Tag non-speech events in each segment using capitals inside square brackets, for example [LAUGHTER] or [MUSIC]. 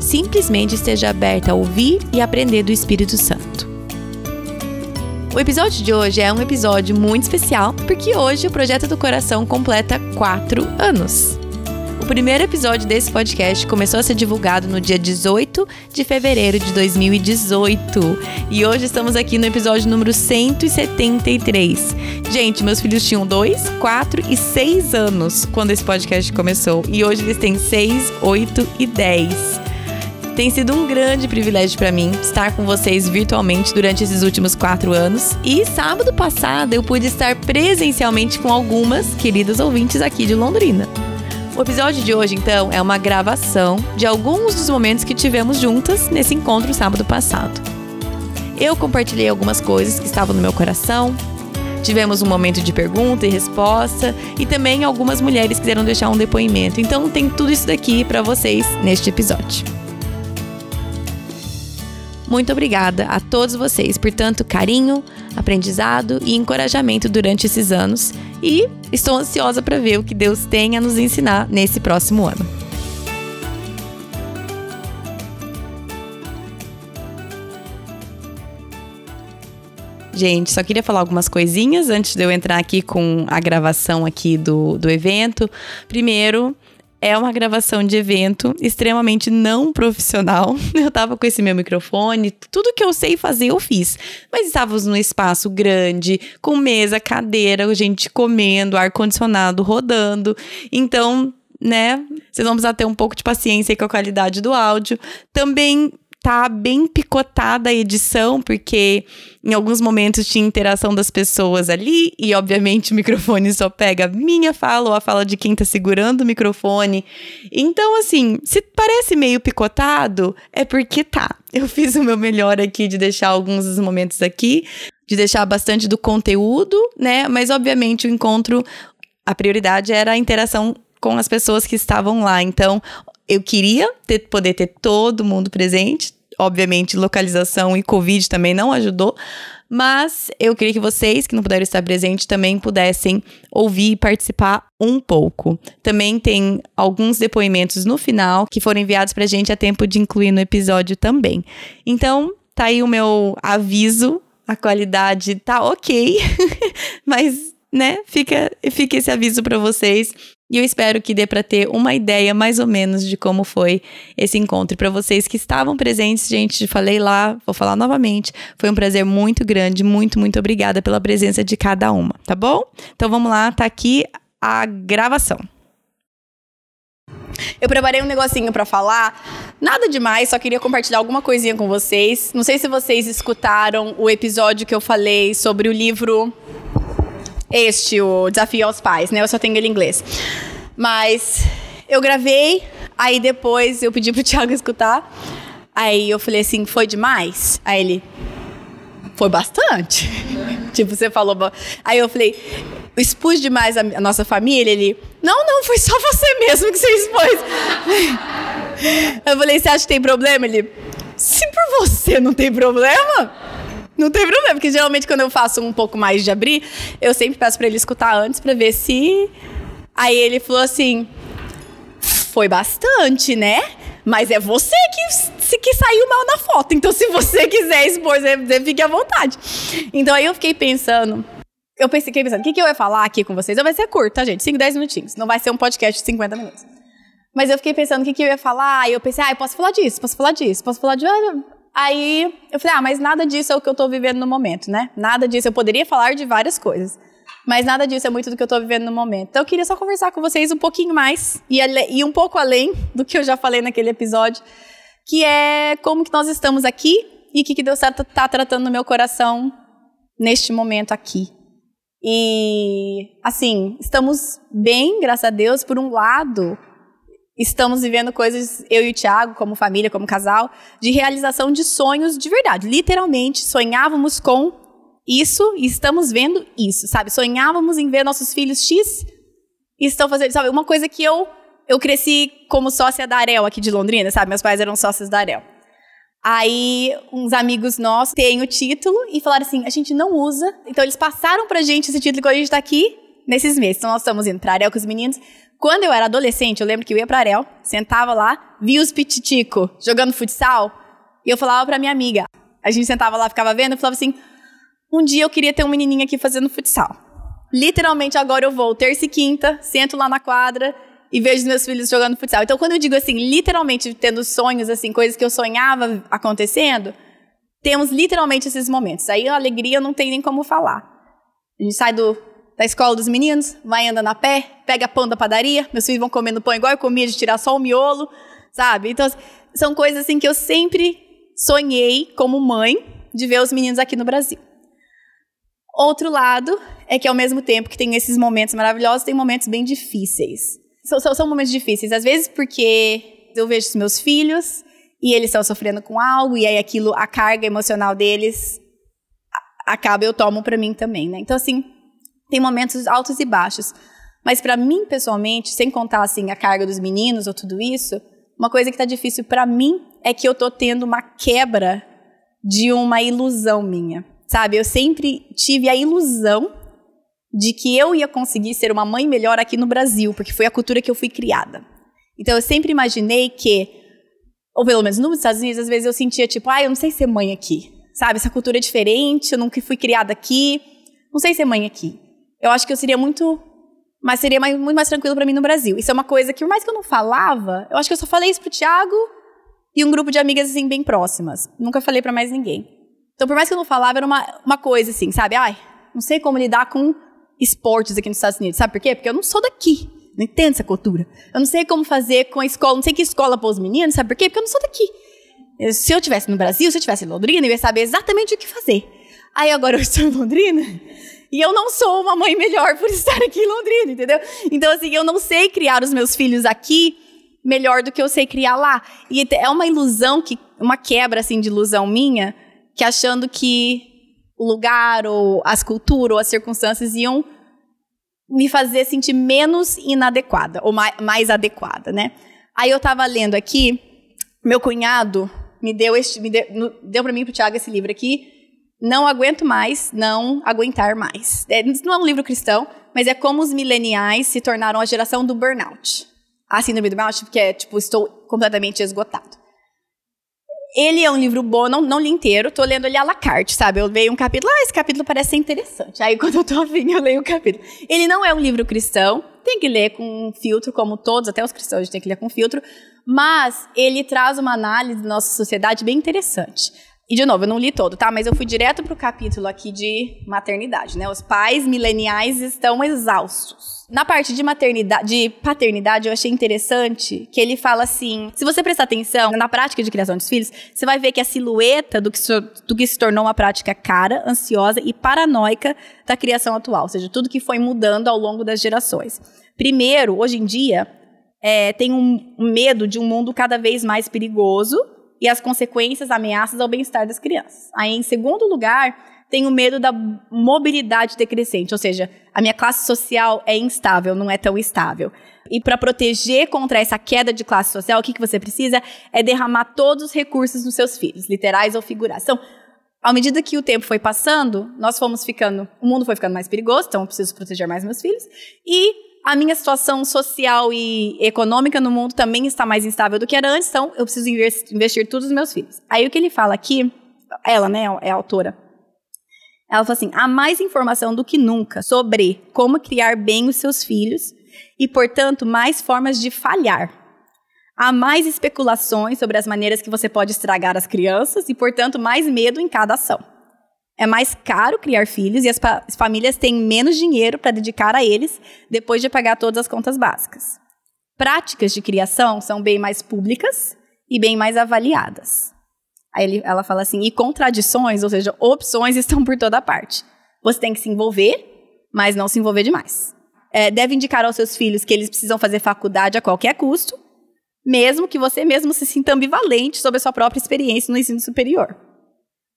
simplesmente esteja aberta a ouvir e aprender do Espírito Santo. O episódio de hoje é um episódio muito especial porque hoje o Projeto do Coração completa quatro anos. O primeiro episódio desse podcast começou a ser divulgado no dia 18 de fevereiro de 2018 e hoje estamos aqui no episódio número 173. Gente, meus filhos tinham 2, 4 e 6 anos quando esse podcast começou e hoje eles têm 6, 8 e 10. Tem sido um grande privilégio para mim estar com vocês virtualmente durante esses últimos quatro anos. E sábado passado eu pude estar presencialmente com algumas queridas ouvintes aqui de Londrina. O episódio de hoje, então, é uma gravação de alguns dos momentos que tivemos juntas nesse encontro sábado passado. Eu compartilhei algumas coisas que estavam no meu coração, Tivemos um momento de pergunta e resposta e também algumas mulheres quiseram deixar um depoimento. Então tem tudo isso daqui para vocês neste episódio. Muito obrigada a todos vocês por tanto carinho, aprendizado e encorajamento durante esses anos e estou ansiosa para ver o que Deus tem a nos ensinar nesse próximo ano. Gente, só queria falar algumas coisinhas antes de eu entrar aqui com a gravação aqui do, do evento. Primeiro, é uma gravação de evento extremamente não profissional. [LAUGHS] Eu tava com esse meu microfone, tudo que eu sei fazer eu fiz. Mas estávamos num espaço grande, com mesa, cadeira, gente comendo, ar-condicionado rodando. Então, né, vocês vão precisar ter um pouco de paciência com a qualidade do áudio. Também tá bem picotada a edição, porque em alguns momentos tinha interação das pessoas ali, e obviamente o microfone só pega a minha fala ou a fala de quem tá segurando o microfone. Então, assim, se parece meio picotado, é porque tá. Eu fiz o meu melhor aqui de deixar alguns dos momentos aqui, de deixar bastante do conteúdo, né? Mas obviamente o encontro, a prioridade era a interação com as pessoas que estavam lá. Então, eu queria ter, poder ter todo mundo presente, obviamente, localização e Covid também não ajudou. Mas eu queria que vocês, que não puderam estar presentes, também pudessem ouvir e participar um pouco. Também tem alguns depoimentos no final que foram enviados pra gente a tempo de incluir no episódio também. Então, tá aí o meu aviso. A qualidade tá ok, [LAUGHS] mas né? Fica, fica esse aviso para vocês. E eu espero que dê para ter uma ideia mais ou menos de como foi esse encontro. Para vocês que estavam presentes, gente, falei lá, vou falar novamente. Foi um prazer muito grande, muito, muito obrigada pela presença de cada uma, tá bom? Então vamos lá, tá aqui a gravação. Eu preparei um negocinho para falar, nada demais, só queria compartilhar alguma coisinha com vocês. Não sei se vocês escutaram o episódio que eu falei sobre o livro este, o Desafio aos Pais, né? Eu só tenho ele em inglês. Mas eu gravei, aí depois eu pedi pro [LAUGHS] Thiago escutar. Aí eu falei assim, foi demais? Aí ele, foi bastante. [LAUGHS] tipo, você falou. Aí eu falei, expus demais a, a, nossa família? Ele, não, não, foi só você mesmo que você expôs. [LAUGHS] eu falei, você acha que tem problema? Ele, se por você não tem problema, não tem problema, porque geralmente quando eu faço um pouco mais de abrir, eu sempre peço para ele escutar antes para ver se. Aí ele falou assim: foi bastante, né? Mas é você que, que saiu mal na foto. Então, se você quiser expor, você fique à vontade. Então, aí eu fiquei pensando. Eu pensei, fiquei pensando, o que, que eu ia falar aqui com vocês? Vai ser curto, tá, gente? 5, 10 minutinhos. Não vai ser um podcast de 50 minutos. Mas eu fiquei pensando o que, que eu ia falar. E eu pensei, ah, eu posso falar disso, posso falar disso, posso falar de. Aí eu falei, ah, mas nada disso é o que eu estou vivendo no momento, né? Nada disso. Eu poderia falar de várias coisas, mas nada disso é muito do que eu estou vivendo no momento. Então eu queria só conversar com vocês um pouquinho mais e, e um pouco além do que eu já falei naquele episódio, que é como que nós estamos aqui e o que, que Deus está tá tratando no meu coração neste momento aqui. E, assim, estamos bem, graças a Deus. Por um lado, estamos vivendo coisas, eu e o Thiago, como família, como casal, de realização de sonhos de verdade. Literalmente, sonhávamos com isso e estamos vendo isso, sabe? Sonhávamos em ver nossos filhos X e estão fazendo, sabe? Uma coisa que eu eu cresci como sócia da Arel aqui de Londrina, sabe? Meus pais eram sócios da Arel. Aí, uns amigos nossos têm o título e falaram assim: a gente não usa. Então, eles passaram pra gente esse título quando a gente tá aqui nesses meses. Então, nós estamos indo pra Arel com os meninos. Quando eu era adolescente, eu lembro que eu ia pra Arel, sentava lá, via os pititico jogando futsal, e eu falava pra minha amiga. A gente sentava lá, ficava vendo, e falava assim: um dia eu queria ter um menininho aqui fazendo futsal. Literalmente, agora eu vou terça e quinta, sento lá na quadra e vejo meus filhos jogando futsal. Então, quando eu digo assim, literalmente tendo sonhos, assim, coisas que eu sonhava acontecendo, temos literalmente esses momentos. Aí a alegria não tem nem como falar. A gente sai do, da escola dos meninos, vai andando a pé, pega pão da padaria, meus filhos vão comendo pão igual eu comia, de tirar só o miolo, sabe? Então, são coisas assim que eu sempre sonhei como mãe de ver os meninos aqui no Brasil. Outro lado é que ao mesmo tempo que tem esses momentos maravilhosos, tem momentos bem difíceis são, são, são momentos difíceis. Às vezes porque eu vejo os meus filhos e eles estão sofrendo com algo, e aí aquilo, a carga emocional deles acaba, eu tomo para mim também, né? Então, assim, tem momentos altos e baixos. Mas para mim, pessoalmente, sem contar, assim, a carga dos meninos ou tudo isso, uma coisa que tá difícil para mim é que eu tô tendo uma quebra de uma ilusão minha, sabe? Eu sempre tive a ilusão de que eu ia conseguir ser uma mãe melhor aqui no Brasil, porque foi a cultura que eu fui criada. Então eu sempre imaginei que, ou pelo menos nos Estados Unidos, às vezes eu sentia tipo, ah, eu não sei ser mãe aqui, sabe? Essa cultura é diferente, eu nunca fui criada aqui, não sei ser mãe aqui. Eu acho que eu seria muito, mas seria mais, muito mais tranquilo para mim no Brasil. Isso é uma coisa que, por mais que eu não falava, eu acho que eu só falei isso pro Thiago e um grupo de amigas assim bem próximas. Nunca falei para mais ninguém. Então, por mais que eu não falava, era uma, uma coisa assim, sabe? Ai, não sei como lidar com esportes aqui nos Estados Unidos. Sabe por quê? Porque eu não sou daqui. Não entendo essa cultura. Eu não sei como fazer com a escola, não sei que escola pôr os meninos, sabe por quê? Porque eu não sou daqui. Se eu estivesse no Brasil, se eu estivesse em Londrina, eu ia saber exatamente o que fazer. Aí agora eu estou em Londrina e eu não sou uma mãe melhor por [LAUGHS] estar aqui em Londrina, entendeu? Então, assim, eu não sei criar os meus filhos aqui melhor do que eu sei criar lá. E é uma ilusão, que uma quebra, assim, de ilusão minha, que achando que o lugar, ou as culturas, ou as circunstâncias iam me fazer sentir menos inadequada, ou mais, mais adequada, né? Aí eu estava lendo aqui, meu cunhado me deu este, me deu, deu para mim pro Tiago esse livro aqui, não aguento mais, não aguentar mais. É, não é um livro cristão, mas é como os mileniais se tornaram a geração do burnout. A síndrome do burnout, porque é tipo, estou completamente esgotado. Ele é um livro bom, não, não li inteiro, tô lendo ele à la carte, sabe? Eu leio um capítulo, ah, esse capítulo parece ser interessante. Aí [LAUGHS] quando eu tô afim, eu leio o um capítulo. Ele não é um livro cristão, tem que ler com filtro, como todos, até os cristãos tem que ler com filtro, mas ele traz uma análise da nossa sociedade bem interessante. E, de novo, eu não li todo, tá? Mas eu fui direto pro capítulo aqui de maternidade, né? Os pais mileniais estão exaustos. Na parte de maternidade, de paternidade, eu achei interessante que ele fala assim: se você prestar atenção na prática de criação dos filhos, você vai ver que a silhueta do que, se, do que se tornou uma prática cara, ansiosa e paranoica da criação atual, ou seja, tudo que foi mudando ao longo das gerações. Primeiro, hoje em dia, é, tem um, medo de um mundo cada vez mais perigoso e as consequências, ameaças ao bem-estar das crianças. Aí, em segundo lugar, tem o medo da mobilidade decrescente, ou seja, a minha classe social é instável, não é tão estável. E para proteger contra essa queda de classe social, o que, que você precisa é derramar todos os recursos nos seus filhos, literais ou figurais. Então, à medida que o tempo foi passando, nós fomos ficando, o mundo foi ficando mais perigoso, então eu preciso proteger mais meus filhos. E a minha situação social e econômica no mundo também está mais instável do que era antes, então eu preciso investir todos os meus filhos. Aí o que ele fala aqui, ela, né, é autora, ela fala assim: há mais informação do que nunca sobre como criar bem os seus filhos e, portanto, mais formas de falhar. Há mais especulações sobre as maneiras que você pode estragar as crianças e, portanto, mais medo em cada ação. É mais caro criar filhos e as, as famílias têm menos dinheiro para dedicar a eles depois de pagar todas as contas básicas. Práticas de criação são bem mais públicas e bem mais avaliadas. Aí ele, ela fala assim: e contradições, ou seja, opções [LAUGHS] estão por toda parte. Você tem que se envolver, mas não se envolver demais. É, deve indicar aos seus filhos que eles precisam fazer faculdade a qualquer custo, mesmo que você mesmo se sinta ambivalente sobre a sua própria experiência no ensino superior.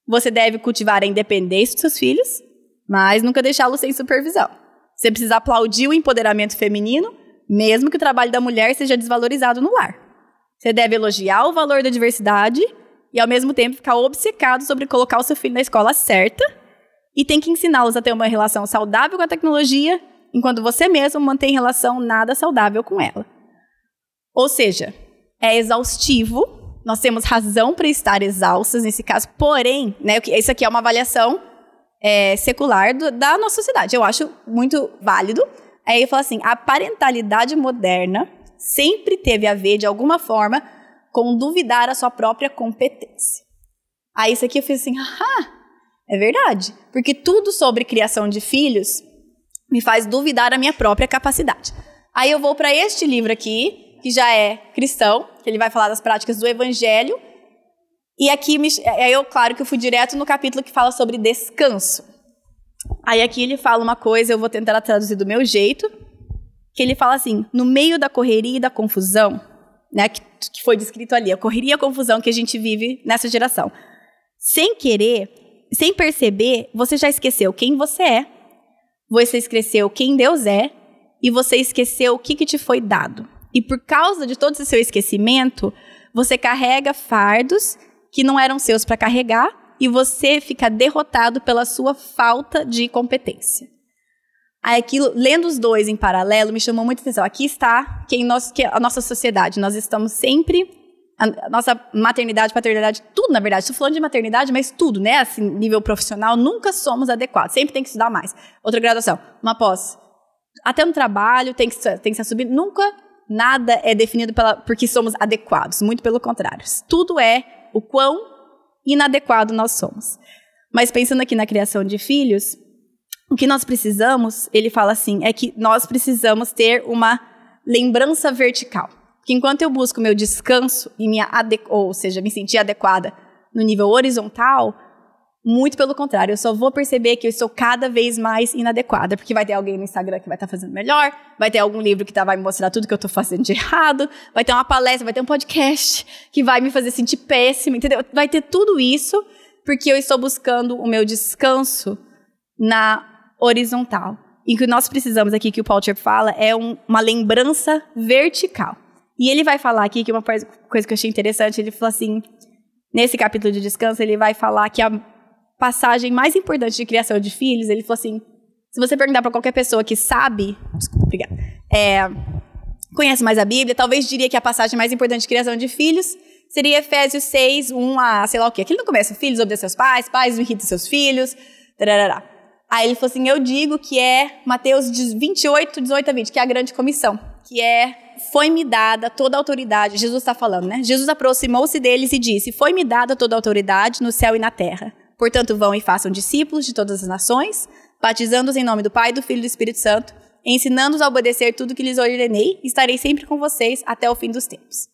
Você deve cultivar a independência dos seus filhos, mas nunca deixá-los sem supervisão. Você precisa aplaudir o empoderamento feminino, mesmo que o trabalho da mulher seja desvalorizado no lar. Você deve elogiar o valor da diversidade e, ao mesmo tempo, ficar obcecado sobre colocar o seu filho na escola certa e tem que ensiná-los a ter uma relação saudável com a tecnologia, enquanto você mesmo mantém relação nada saudável com ela. Ou seja, é exaustivo nós temos razão para estar exaustas nesse caso, porém, né, isso aqui é uma avaliação é, secular do, da nossa sociedade. Eu acho muito válido. Aí ele fala assim: a parentalidade moderna sempre teve a ver, de alguma forma, com duvidar a sua própria competência. Aí isso aqui eu fiz assim: ah, é verdade. Porque tudo sobre criação de filhos me faz duvidar a minha própria capacidade. Aí eu vou para este livro aqui, que já é cristão, que ele vai falar das práticas do evangelho. E aqui, é eu, claro que eu fui direto no capítulo que fala sobre descanso. Aí aqui ele fala uma coisa, eu vou tentar traduzir do meu jeito, que ele fala assim, no meio da correria e da confusão, né, que, que foi descrito ali, a correria e a confusão que a gente vive nessa geração. Sem querer, sem perceber, você já esqueceu quem você é, você esqueceu quem Deus é, e você esqueceu o que, que te foi dado. E por causa de todo esse seu esquecimento, você carrega fardos que não eram seus para carregar e você fica derrotado pela sua falta de competência. Aí aquilo, lendo os dois em paralelo, me chamou muita atenção. Aqui está quem nós, que a nossa sociedade. Nós estamos sempre a nossa maternidade, paternidade, tudo na verdade. Estou falando de maternidade, mas tudo, né? Assim, nível profissional, nunca somos adequados. Sempre tem que estudar mais. Outra graduação, uma pós. Até no trabalho tem que, tem que ser subido. Nunca nada é definido pela, porque somos adequados, muito pelo contrário. Tudo é o quão inadequado nós somos. Mas pensando aqui na criação de filhos, o que nós precisamos, ele fala assim, é que nós precisamos ter uma lembrança vertical. Que enquanto eu busco meu descanso e minha ou seja, me sentir adequada no nível horizontal, muito pelo contrário, eu só vou perceber que eu estou cada vez mais inadequada, porque vai ter alguém no Instagram que vai estar tá fazendo melhor, vai ter algum livro que tá, vai me mostrar tudo que eu estou fazendo de errado, vai ter uma palestra, vai ter um podcast que vai me fazer sentir péssima, entendeu? Vai ter tudo isso porque eu estou buscando o meu descanso na horizontal. E o que nós precisamos aqui, que o Paul Tripp fala, é um, uma lembrança vertical. E ele vai falar aqui, que uma coisa que eu achei interessante, ele falou assim, nesse capítulo de descanso, ele vai falar que a passagem mais importante de criação de filhos, ele falou assim: se você perguntar para qualquer pessoa que sabe, desculpa, obrigada, é, conhece mais a Bíblia, talvez diria que a passagem mais importante de criação de filhos seria Efésios 6, 1 a sei lá o quê. Aquilo não começa, filhos obedeçam seus pais, pais não irritem seus filhos, tarará. Aí ele falou assim, eu digo que é Mateus 28, 18 a 20, que é a grande comissão, que é, foi-me dada toda a autoridade, Jesus está falando, né? Jesus aproximou-se deles e disse, foi-me dada toda a autoridade no céu e na terra. Portanto, vão e façam discípulos de todas as nações, batizando-os em nome do Pai, do Filho e do Espírito Santo, ensinando-os a obedecer tudo que lhes ordenei, e estarei sempre com vocês até o fim dos tempos.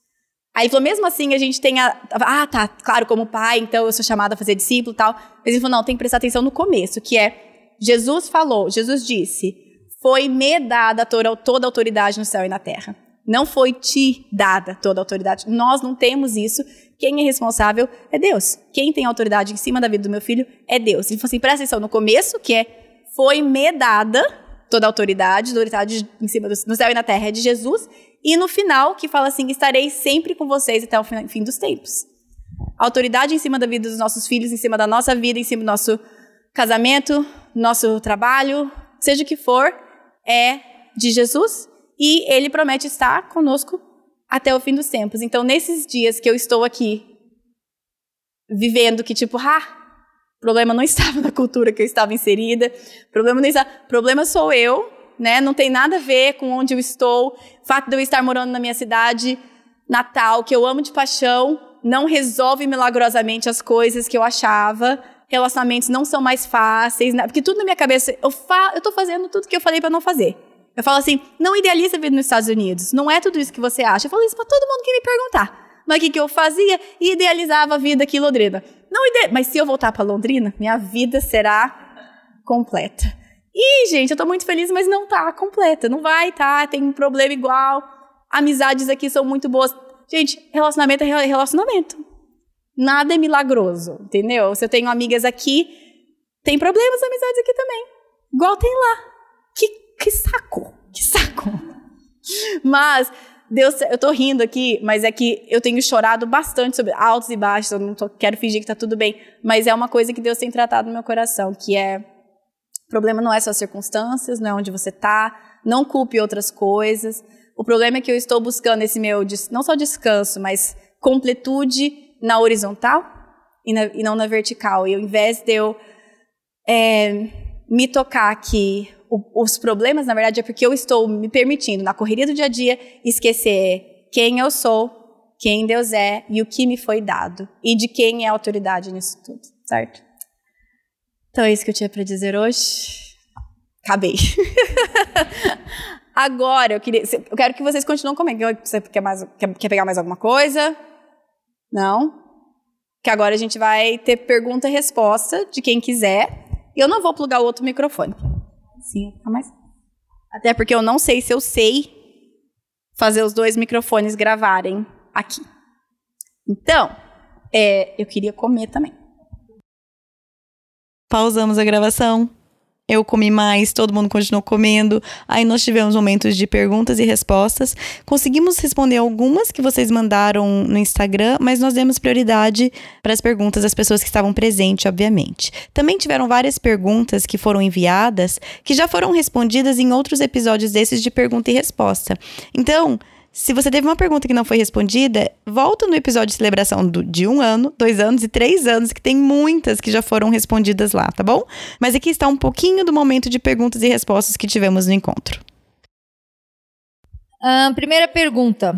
Aí falou, mesmo assim, a gente tem a. Ah, tá, claro, como pai, então eu sou chamada a fazer discípulo e tal. Mas ele falou, não, tem que prestar atenção no começo, que é: Jesus falou, Jesus disse, foi me dada toda a autoridade no céu e na terra. Não foi te dada toda a autoridade. Nós não temos isso. Quem é responsável é Deus. Quem tem autoridade em cima da vida do meu filho é Deus. Ele falou assim: presta atenção no começo, que é foi me dada toda a autoridade, autoridade em cima do no céu e na terra é de Jesus. E no final, que fala assim: estarei sempre com vocês até o fim dos tempos. Autoridade em cima da vida dos nossos filhos, em cima da nossa vida, em cima do nosso casamento, nosso trabalho, seja o que for, é de Jesus e ele promete estar conosco até o fim dos tempos. Então, nesses dias que eu estou aqui vivendo que tipo, ah, problema não [LAUGHS] estava na cultura que eu estava inserida, problema não está, problema sou eu, né? Não tem nada a ver com onde eu estou, o fato de eu estar morando na minha cidade natal, que eu amo de paixão, não resolve milagrosamente as coisas que eu achava. Relacionamentos não são mais fáceis, né? porque tudo na minha cabeça, eu, fa eu tô fazendo tudo que eu falei para não fazer. Eu falo assim, não idealiza a vida nos Estados Unidos. Não é tudo isso que você acha. Eu falo isso para todo mundo que me perguntar. Mas o que, que eu fazia? Idealizava a vida aqui em Londrina. Não ide... Mas se eu voltar para Londrina, minha vida será completa. E, gente, eu tô muito feliz, mas não tá completa. Não vai tá, tem um problema igual. Amizades aqui são muito boas. Gente, relacionamento é relacionamento. Nada é milagroso, entendeu? Se eu tenho amigas aqui, tem problemas amizades aqui também. Igual tem lá. Que, que saco, que saco. Mas Deus, eu tô rindo aqui, mas é que eu tenho chorado bastante sobre altos e baixos, eu não tô, quero fingir que tá tudo bem, mas é uma coisa que Deus tem tratado no meu coração, que é o problema não é só as circunstâncias, não é onde você tá, não culpe outras coisas. O problema é que eu estou buscando esse meu, não só descanso, mas completude na horizontal e, na, e não na vertical. E ao invés de eu é, me tocar aqui os problemas, na verdade, é porque eu estou me permitindo, na correria do dia a dia, esquecer quem eu sou, quem Deus é e o que me foi dado. E de quem é a autoridade nisso tudo, certo? Então é isso que eu tinha para dizer hoje. Acabei. [LAUGHS] Agora, eu, queria, eu quero que vocês continuem comendo. Você quer, mais, quer, quer pegar mais alguma coisa? Não? Que agora a gente vai ter pergunta e resposta de quem quiser. E eu não vou plugar o outro microfone assim, fica mais. Até porque eu não sei se eu sei fazer os dois microfones gravarem aqui. Então, é, eu queria comer também. Pausamos a gravação eu comi mais, todo mundo continuou comendo. Aí nós tivemos momentos de perguntas e respostas. Conseguimos responder algumas que vocês mandaram no Instagram, mas nós demos prioridade para as perguntas das pessoas que estavam presentes, obviamente. Também tiveram várias perguntas que foram enviadas que já foram respondidas em outros episódios desses de pergunta e resposta. Então, se você teve uma pergunta que não foi respondida, volta no episódio de celebração do, de um ano, dois anos e três anos, que tem muitas que já foram respondidas lá, tá bom? Mas aqui está um pouquinho do momento de perguntas e respostas que tivemos no encontro. Uh, primeira pergunta.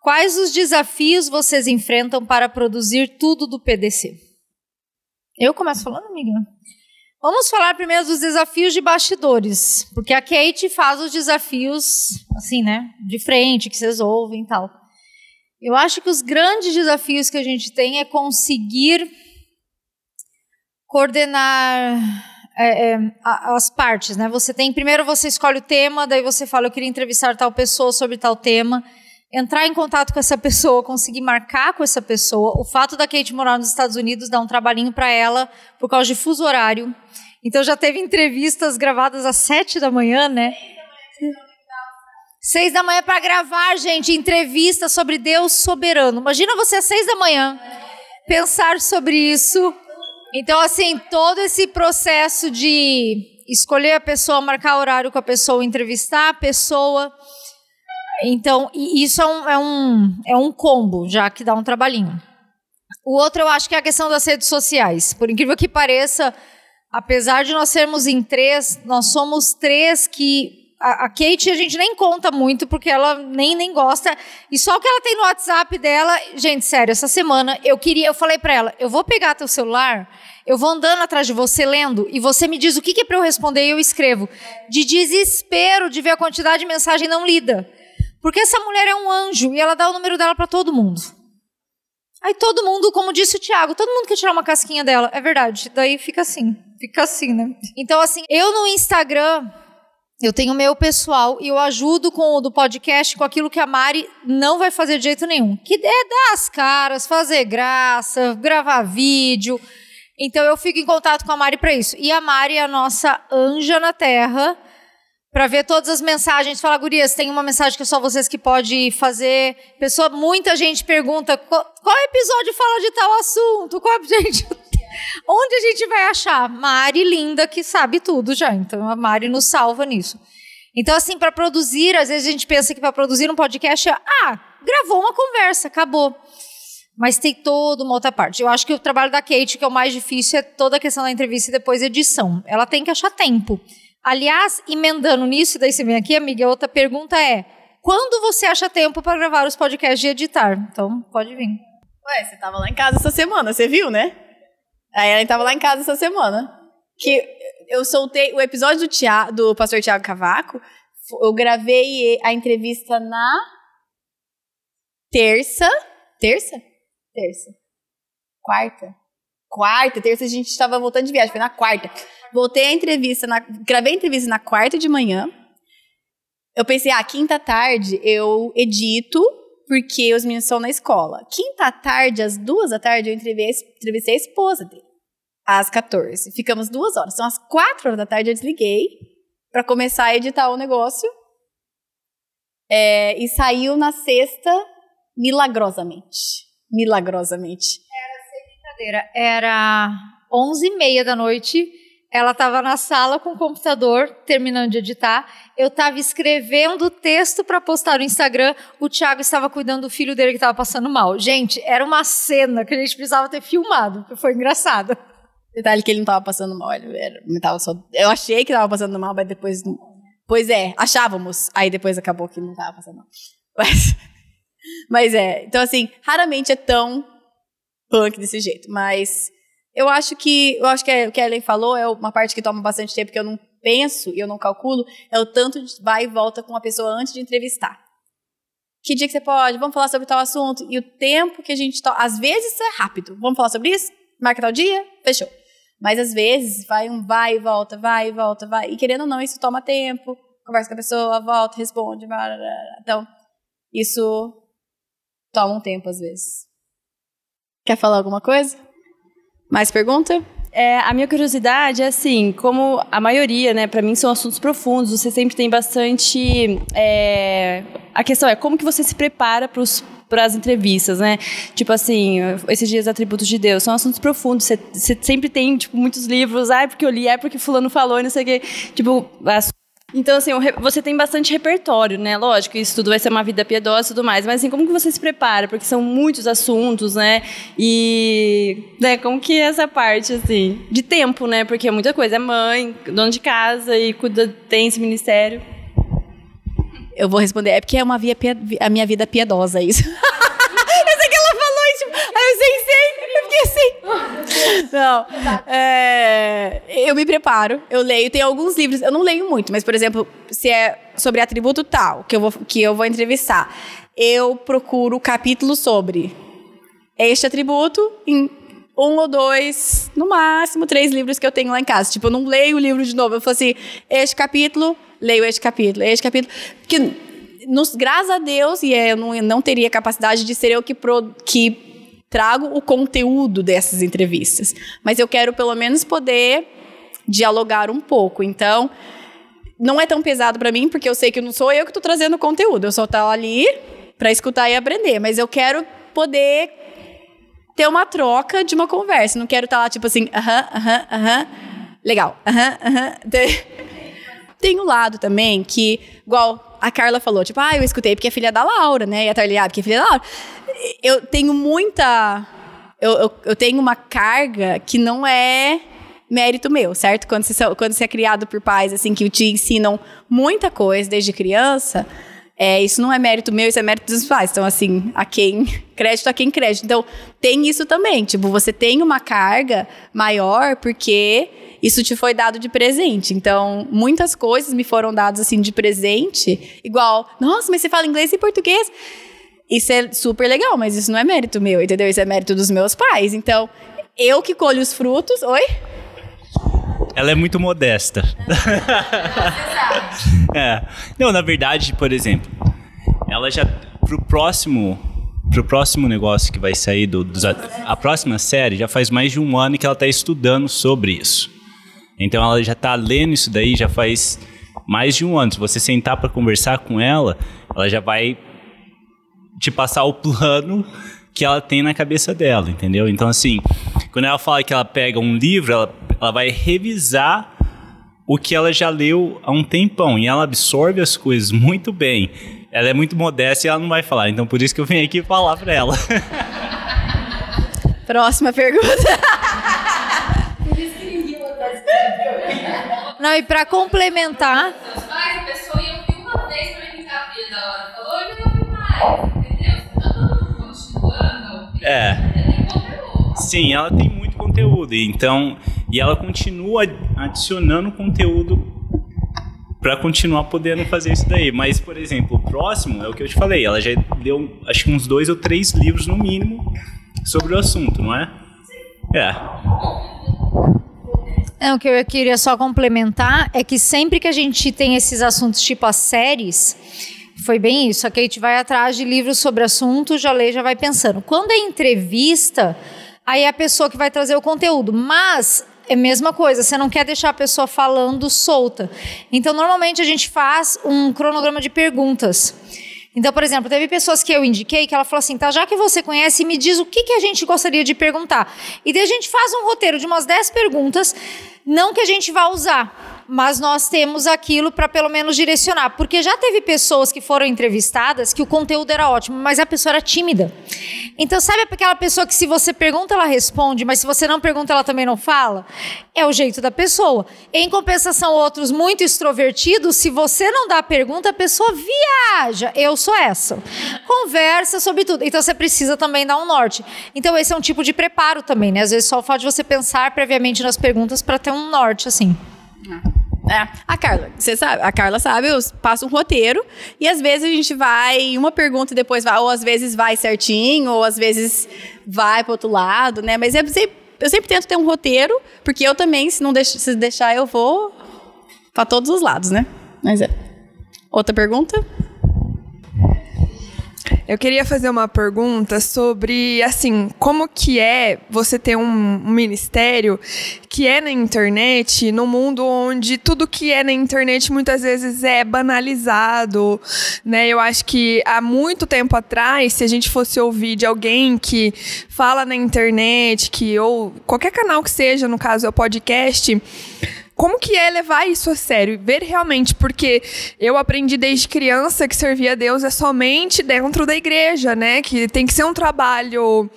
Quais os desafios vocês enfrentam para produzir tudo do PDC? Eu começo falando, amiga? Vamos falar primeiro dos desafios de bastidores, porque a Kate faz os desafios, assim, né, de frente, que vocês ouvem e tal. Eu acho que os grandes desafios que a gente tem é conseguir coordenar é, é, as partes, né? Você tem primeiro você escolhe o tema, daí você fala eu queria entrevistar tal pessoa sobre tal tema, entrar em contato com essa [LAUGHS] pessoa, conseguir marcar com essa pessoa. O fato da Kate morar nos Estados Unidos dá um trabalhinho para ela por causa de fuso horário. Então já teve entrevistas gravadas às sete da manhã, né? Seis da manhã para gravar, gente, entrevista sobre Deus soberano. Imagina você às seis da manhã pensar sobre isso. Então, assim, todo esse processo de escolher a pessoa, marcar horário com a pessoa, entrevistar a pessoa. Então, isso é um, é um, é um combo, já que dá um trabalhinho. O outro eu acho que é a questão das redes sociais. Por incrível que pareça, apesar de nós sermos em três, nós somos três que a, Kate a gente nem conta muito porque ela nem, nem gosta. E só o que ela tem no WhatsApp dela, gente, sério, essa semana eu queria, eu falei para ela, eu vou pegar teu celular, eu vou andando atrás de você lendo e você me diz o que, que é para eu responder e eu escrevo. De desespero de ver a quantidade de mensagem não lida. Porque essa mulher é um anjo e ela dá o número dela para todo mundo. Aí todo mundo, como disse o Thiago, todo mundo quer tirar uma casquinha dela. É verdade. Daí fica assim. Fica assim, né? Então, assim, eu no Instagram, eu tenho meu pessoal e eu ajudo com o do podcast com aquilo que a Mari não vai fazer de jeito nenhum. Que é dar as caras, fazer graça, gravar vídeo. Então eu fico em contato com a Mari para isso. E a Mari é a nossa anja na terra para ver todas as mensagens. Fala, gurias, tem uma mensagem que é só vocês que pode fazer. Pessoa, muita gente pergunta qual, qual episódio fala de tal assunto. Qual, [LAUGHS] gente, onde a gente vai achar? Mari linda que sabe tudo já. Então a Mari nos salva nisso. Então assim, para produzir, às vezes a gente pensa que para produzir um podcast é, ah, gravou uma conversa, acabou. Mas tem toda uma outra parte. Eu acho que o trabalho da Kate, que é o mais difícil, é toda a questão da entrevista e depois edição. Ela tem que achar tempo. Aliás, emendando nisso, daí você vem aqui, amiga, outra pergunta é: quando você acha tempo para gravar os podcasts e editar? Então, pode vir. Ué, você tava lá em casa essa semana, você viu, né? A Ellen tava lá em casa essa semana. Que eu soltei o episódio do, Tia, do pastor Tiago Cavaco. Eu gravei a entrevista na terça. Terça? Terça. Quarta? Quarta, terça a gente estava voltando de viagem, foi na quarta. Voltei a entrevista, na, gravei a entrevista na quarta de manhã. Eu pensei, ah, quinta tarde eu edito porque os meninos estão na escola. Quinta tarde, às duas da tarde, eu entrevistei a esposa dele. Às 14. Ficamos duas horas. Então, às quatro horas da tarde, eu desliguei para começar a editar o negócio. É, e saiu na sexta, milagrosamente. Milagrosamente. Era sem brincadeira. Era onze e meia da noite ela estava na sala com o computador, terminando de editar. Eu estava escrevendo o texto para postar no Instagram. O Thiago estava cuidando do filho dele que estava passando mal. Gente, era uma cena que a gente precisava ter filmado, porque foi engraçado. Detalhe que ele não estava passando mal. Ele era, tava só, eu achei que estava passando mal, mas depois. Pois é, achávamos. Aí depois acabou que não estava passando mal. Mas, [LAUGHS] mas é. Então, assim, raramente é tão punk desse jeito. Mas eu acho que eu acho que é, o que a Ellen falou é uma parte que toma bastante tempo que eu não penso e eu não calculo, é o tanto de vai e volta com a pessoa antes de entrevistar. Que dia que você pode? Vamos falar sobre tal assunto. E o tempo que a gente toma. Às vezes é rápido. Vamos falar sobre isso? Marca tal dia? Fechou. Mas às vezes vai um vai e volta, vai e volta, vai. E querendo ou não, isso toma tempo. Conversa com a pessoa, volta, responde. Blá, blá, blá. Então, isso toma um tempo às vezes. Quer falar alguma coisa? Mais pergunta? É, a minha curiosidade é assim, como a maioria, né, para mim são assuntos profundos, você sempre tem bastante. É, a questão é como que você se prepara para para as entrevistas, né? Tipo assim, esses dias atributos de Deus são assuntos profundos. Você, sempre tem tipo muitos livros, ah, é porque eu li, é porque fulano falou, não sei o quê. Tipo, então, assim, você tem bastante repertório, né? Lógico, isso tudo vai ser uma vida piedosa e tudo mais, mas assim, como que você se prepara? Porque são muitos assuntos, né? E, né, como que é essa parte, assim, de tempo, né? Porque é muita coisa, é mãe, dono de casa e cuida, tem esse ministério. Eu vou responder, é porque é uma via, a minha vida piedosa, isso. [LAUGHS] Aí eu sei, sei, eu fiquei assim. Não. É, eu me preparo, eu leio, tem alguns livros, eu não leio muito, mas, por exemplo, se é sobre atributo tal, que eu vou, que eu vou entrevistar, eu procuro capítulo sobre este atributo em um ou dois, no máximo três livros que eu tenho lá em casa. Tipo, eu não leio o livro de novo. Eu falo assim, este capítulo, leio este capítulo, este capítulo. Porque, nos, graças a Deus, e é, eu não, não teria capacidade de ser eu que, pro, que trago o conteúdo dessas entrevistas, mas eu quero pelo menos poder dialogar um pouco. Então, não é tão pesado para mim, porque eu sei que não sou eu que estou trazendo o conteúdo, eu só estou ali para escutar e aprender, mas eu quero poder ter uma troca de uma conversa. Não quero estar tá lá tipo assim, aham, aham, aham, legal, aham, aham. Tem um lado também que, igual a Carla falou, tipo, ah, eu escutei porque é filha da Laura, né? E a Tarly, ah, porque é filha da Laura eu tenho muita. Eu, eu, eu, tenho uma carga que não é mérito meu, certo? Quando você, quando você é criado por pais assim que te ensinam muita coisa desde criança, é, isso não é mérito meu, isso é mérito dos pais. Então, assim, a quem [LAUGHS] crédito a quem crédito. Então, tem isso também. Tipo, você tem uma carga maior porque isso te foi dado de presente. Então, muitas coisas me foram dadas assim de presente, igual, nossa, mas você fala inglês e português. Isso é super legal, mas isso não é mérito meu, entendeu? Isso é mérito dos meus pais. Então, eu que colho os frutos. Oi? Ela é muito modesta. [LAUGHS] é. Não, na verdade, por exemplo, ela já pro próximo pro próximo negócio que vai sair do, do a próxima série já faz mais de um ano que ela está estudando sobre isso. Então ela já está lendo isso daí já faz mais de um ano. Se você sentar para conversar com ela, ela já vai te passar o plano que ela tem na cabeça dela, entendeu? Então, assim, quando ela fala que ela pega um livro, ela, ela vai revisar o que ela já leu há um tempão e ela absorve as coisas muito bem. Ela é muito modesta e ela não vai falar, então por isso que eu vim aqui falar para ela. [LAUGHS] Próxima pergunta. Não, e para complementar. Pessoa ia ouvir uma vez pra da hora. Falou, eu não ouvi mais. É. Sim, ela tem muito conteúdo. Então, e ela continua adicionando conteúdo para continuar podendo fazer isso daí. Mas, por exemplo, o próximo é o que eu te falei. Ela já deu, acho que uns dois ou três livros no mínimo sobre o assunto, não é? É. É, o que eu queria só complementar é que sempre que a gente tem esses assuntos tipo as séries, Foi bem isso. A Kate vai atrás de livros sobre assunto, já lê, já vai pensando. Quando é entrevista, aí é a pessoa que vai trazer o conteúdo. Mas é a mesma coisa, você não quer deixar a pessoa falando solta. Então, normalmente a gente faz um cronograma de perguntas. Então, por exemplo, teve pessoas que eu indiquei que ela falou assim: tá, já que você conhece, me diz o que, que a gente gostaria de perguntar. E daí a gente faz um roteiro de umas 10 perguntas, não que a gente vá usar mas nós temos aquilo para pelo menos direcionar. Porque já teve pessoas que foram entrevistadas que o conteúdo era ótimo, mas a pessoa era tímida. Então, sabe aquela pessoa que se você pergunta, ela responde, mas se você não pergunta, ela também não fala? É o jeito da pessoa. Em compensação, outros muito extrovertidos, se você não dá a pergunta, a pessoa viaja. Eu sou essa. Conversa sobre tudo. Então, você precisa também dar um norte. Então, esse é um tipo de preparo também, né? Às vezes só o fato de você pensar previamente nas perguntas para ter um norte, assim. É. A Carla, você sabe, a Carla sabe, eu passo um roteiro e às vezes a gente vai uma pergunta e depois vai, ou às vezes vai certinho, ou às vezes vai para outro lado, né? Mas eu sempre, eu sempre tento ter um roteiro, porque eu também, se não se deixar, eu vou para todos os lados, né? Mas é. Outra pergunta? Eu queria fazer uma pergunta sobre, assim, como que é você ter um, um ministério que é na internet, num mundo onde tudo que é na internet muitas vezes é banalizado, né? Eu acho que há muito tempo atrás, se a gente fosse ouvir de alguém que fala na internet, que ou qualquer canal que seja, no caso é o podcast, como que é levar isso a sério? Ver realmente, porque eu aprendi desde criança que servir a Deus é somente dentro da igreja, né? Que tem que ser um trabalho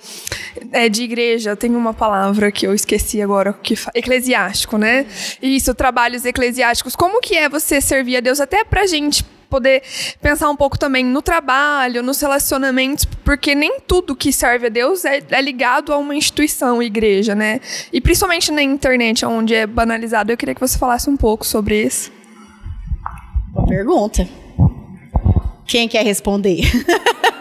é, de igreja. Tem uma palavra que eu esqueci agora, que eclesiástico, né? Isso, trabalhos eclesiásticos. Como que é você servir a Deus até pra gente poder pensar um pouco também no trabalho, nos relacionamentos, porque nem tudo que serve a Deus é, é ligado a uma instituição, igreja, né? E principalmente na internet, onde é banalizado. Eu queria que você falasse um pouco sobre isso. Boa pergunta. Quem quer responder? [LAUGHS]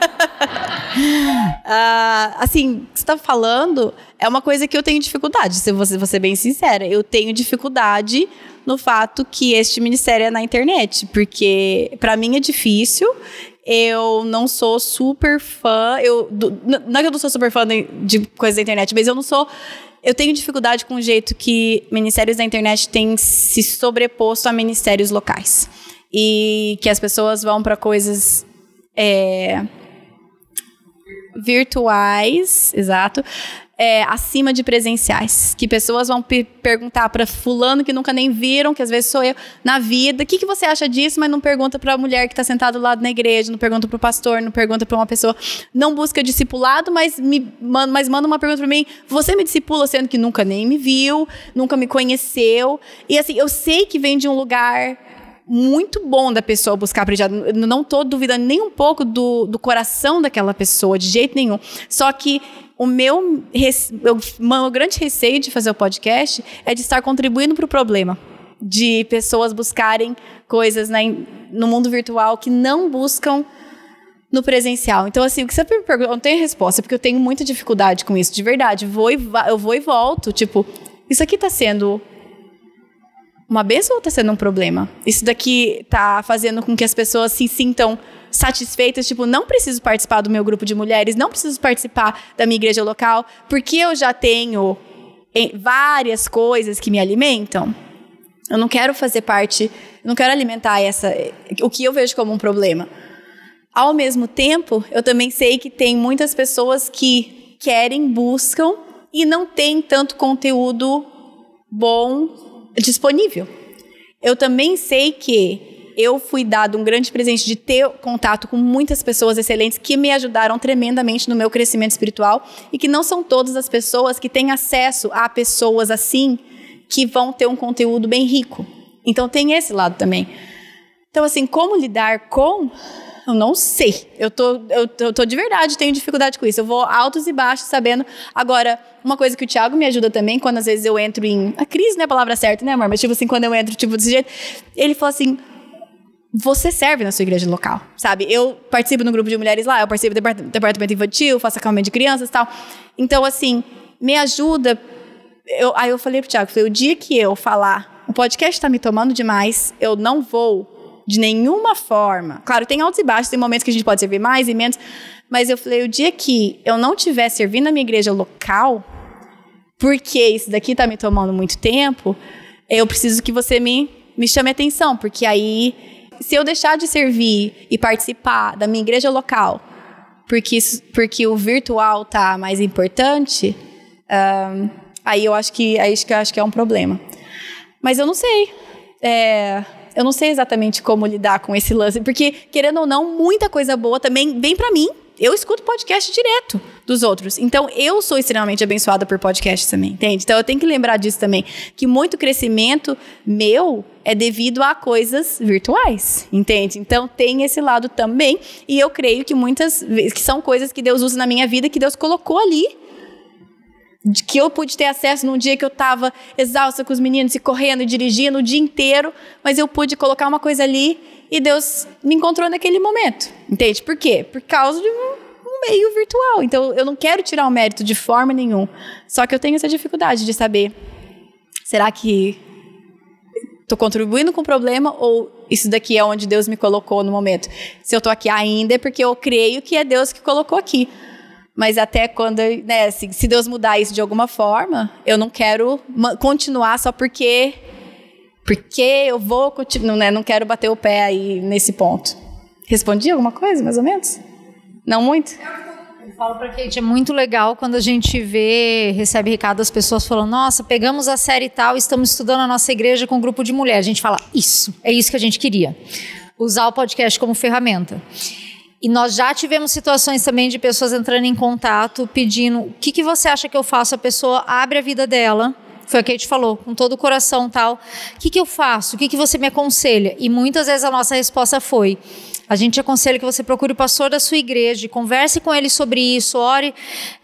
uh, [LAUGHS] assim, você está falando é uma coisa que eu tenho dificuldade, se você ser bem sincera. Eu tenho dificuldade no fato que este ministério é na internet, porque para mim é difícil. Eu não sou super fã, eu não é que eu não sou super fã de, de coisas da internet, mas eu não sou eu tenho dificuldade com o jeito que ministérios da internet têm se sobreposto a ministérios locais. E que as pessoas vão para coisas é, virtuais, exato, é, acima de presenciais. Que pessoas vão perguntar para fulano que nunca nem viram, que às vezes sou eu, na vida, o que, que você acha disso, mas não pergunta para a mulher que está sentada do lado na igreja, não pergunta para o pastor, não pergunta para uma pessoa, não busca discipulado, mas, me, mas manda uma pergunta para mim, você me discipula sendo que nunca nem me viu, nunca me conheceu. E assim, eu sei que vem de um lugar muito bom da pessoa buscar aprendizado. Não estou duvidando nem um pouco do, do coração daquela pessoa, de jeito nenhum. Só que o meu, meu grande receio de fazer o podcast é de estar contribuindo para o problema. De pessoas buscarem coisas na, no mundo virtual que não buscam no presencial. Então, assim, o que você me pergunta, eu não tenho resposta, porque eu tenho muita dificuldade com isso, de verdade. Vou e, eu vou e volto. Tipo, isso aqui está sendo uma benção ou está sendo um problema? Isso daqui está fazendo com que as pessoas se sintam satisfeitas, tipo, não preciso participar do meu grupo de mulheres, não preciso participar da minha igreja local, porque eu já tenho várias coisas que me alimentam. Eu não quero fazer parte, não quero alimentar essa o que eu vejo como um problema. Ao mesmo tempo, eu também sei que tem muitas pessoas que querem, buscam e não tem tanto conteúdo bom disponível. Eu também sei que eu fui dado um grande presente de ter contato com muitas pessoas excelentes que me ajudaram tremendamente no meu crescimento espiritual e que não são todas as pessoas que têm acesso a pessoas assim que vão ter um conteúdo bem rico. Então tem esse lado também. Então assim, como lidar com eu não sei. Eu tô, eu, eu tô de verdade, tenho dificuldade com isso. Eu vou altos e baixos sabendo. Agora, uma coisa que o Thiago me ajuda também, quando às vezes eu entro em. A crise não é a palavra certa, né, amor? Mas tipo assim, quando eu entro, tipo, desse jeito, ele falou assim: você serve na sua igreja local, sabe? Eu participo no grupo de mulheres lá, eu participo do departamento infantil, faço acampamento de crianças e tal. Então, assim, me ajuda. Eu, aí eu falei pro Thiago, falei, o dia que eu falar, o podcast está me tomando demais, eu não vou De nenhuma forma. Claro, tem altos e baixos, tem momentos que a gente pode servir mais e menos. Mas eu falei, o dia que eu não estiver servindo na minha igreja local, porque isso daqui tá me tomando muito tempo, eu preciso que você me, me chame atenção, porque aí, se eu deixar de servir e participar da minha igreja local, porque, porque o virtual tá mais importante, ahn, aí eu acho que aí acho que acho que é um problema. Mas eu não sei. É, eu não sei exatamente como lidar com esse lance, porque querendo ou não, muita coisa boa também vem pra mim. Eu escuto podcast direto dos outros. Então, eu sou extremamente abençoada por podcast também, entende? Então, eu tenho que lembrar disso também. Que muito crescimento meu é devido a coisas virtuais, entende? Então, tem esse lado também. E eu creio que muitas vezes, que são coisas que Deus usa na minha vida, que Deus colocou ali que eu pude ter acesso num dia que eu estava exausta com os meninos e correndo e dirigindo o dia inteiro, mas eu pude colocar uma coisa ali e Deus me encontrou naquele momento. Entende? Por quê? Por causa de um, um meio virtual. Então eu não quero tirar o mérito de forma nenhuma. Só que eu tenho essa dificuldade de saber: será que estou contribuindo com o problema ou isso daqui é onde Deus me colocou no momento? Se eu estou aqui ainda é porque eu creio que é Deus que colocou aqui. Mas até quando, né, se, se Deus mudar isso de alguma forma, eu não quero continuar só porque porque eu vou continuar, né, não quero bater o pé aí nesse ponto. Respondi alguma coisa, mais ou menos? Não muito? Eu falo pra Kate, é muito legal quando a gente vê, recebe recado das pessoas falando: Nossa, pegamos a série tal, estamos estudando a nossa igreja com um grupo de mulheres. A gente fala: Isso, é isso que a gente queria. Usar o podcast como ferramenta. E nós já tivemos situações também de pessoas entrando em contato pedindo: O que, que você acha que eu faço? A pessoa abre a vida dela. Foi o que a gente falou, com todo o coração tal. O que, que eu faço? O que, que você me aconselha? E muitas vezes a nossa resposta foi: a gente aconselha que você procure o pastor da sua igreja, converse com ele sobre isso, ore.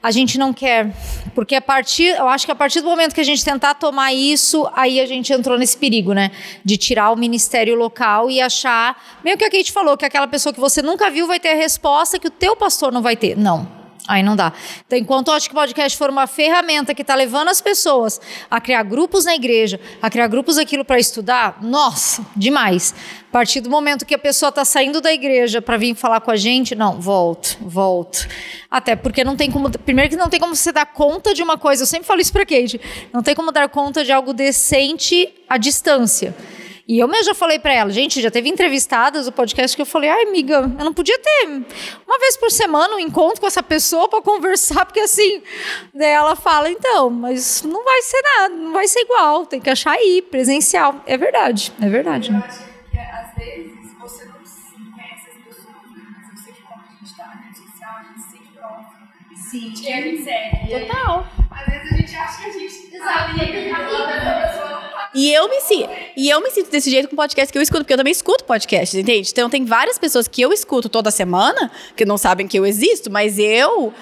A gente não quer, porque a partir, eu acho que a partir do momento que a gente tentar tomar isso, aí a gente entrou nesse perigo, né? De tirar o ministério local e achar, meio que a Kate falou, que aquela pessoa que você nunca viu vai ter a resposta que o teu pastor não vai ter. Não. Aí não dá. Então, enquanto eu acho que o podcast for uma ferramenta que está levando as pessoas a criar grupos na igreja, a criar grupos aquilo para estudar, nossa, demais. A partir do momento que a pessoa está saindo da igreja para vir falar com a gente, não, volto, volto. Até porque não tem como. Primeiro que não tem como você dar conta de uma coisa, eu sempre falo isso para Kate, não tem como dar conta de algo decente à distância. E eu mesmo já falei pra ela, gente, já teve entrevistadas o podcast que eu falei, ai, amiga, eu não podia ter uma vez por semana um encontro com essa pessoa pra conversar, porque assim, daí ela fala, então, mas não vai ser nada, não vai ser igual, tem que achar aí, presencial. É verdade, é verdade. Eu acho que às vezes você não conhece as pessoas, né? mas eu sei que como a gente tá na rede social, a gente se sente próximo. Sim. Quem a gente segue. E Total. Às vezes a gente acha que a gente e tá. E eu me sinto, e eu me sinto desse jeito com podcast que eu escuto, porque eu também escuto podcasts, entende? Então tem várias pessoas que eu escuto toda semana, que não sabem que eu existo, mas eu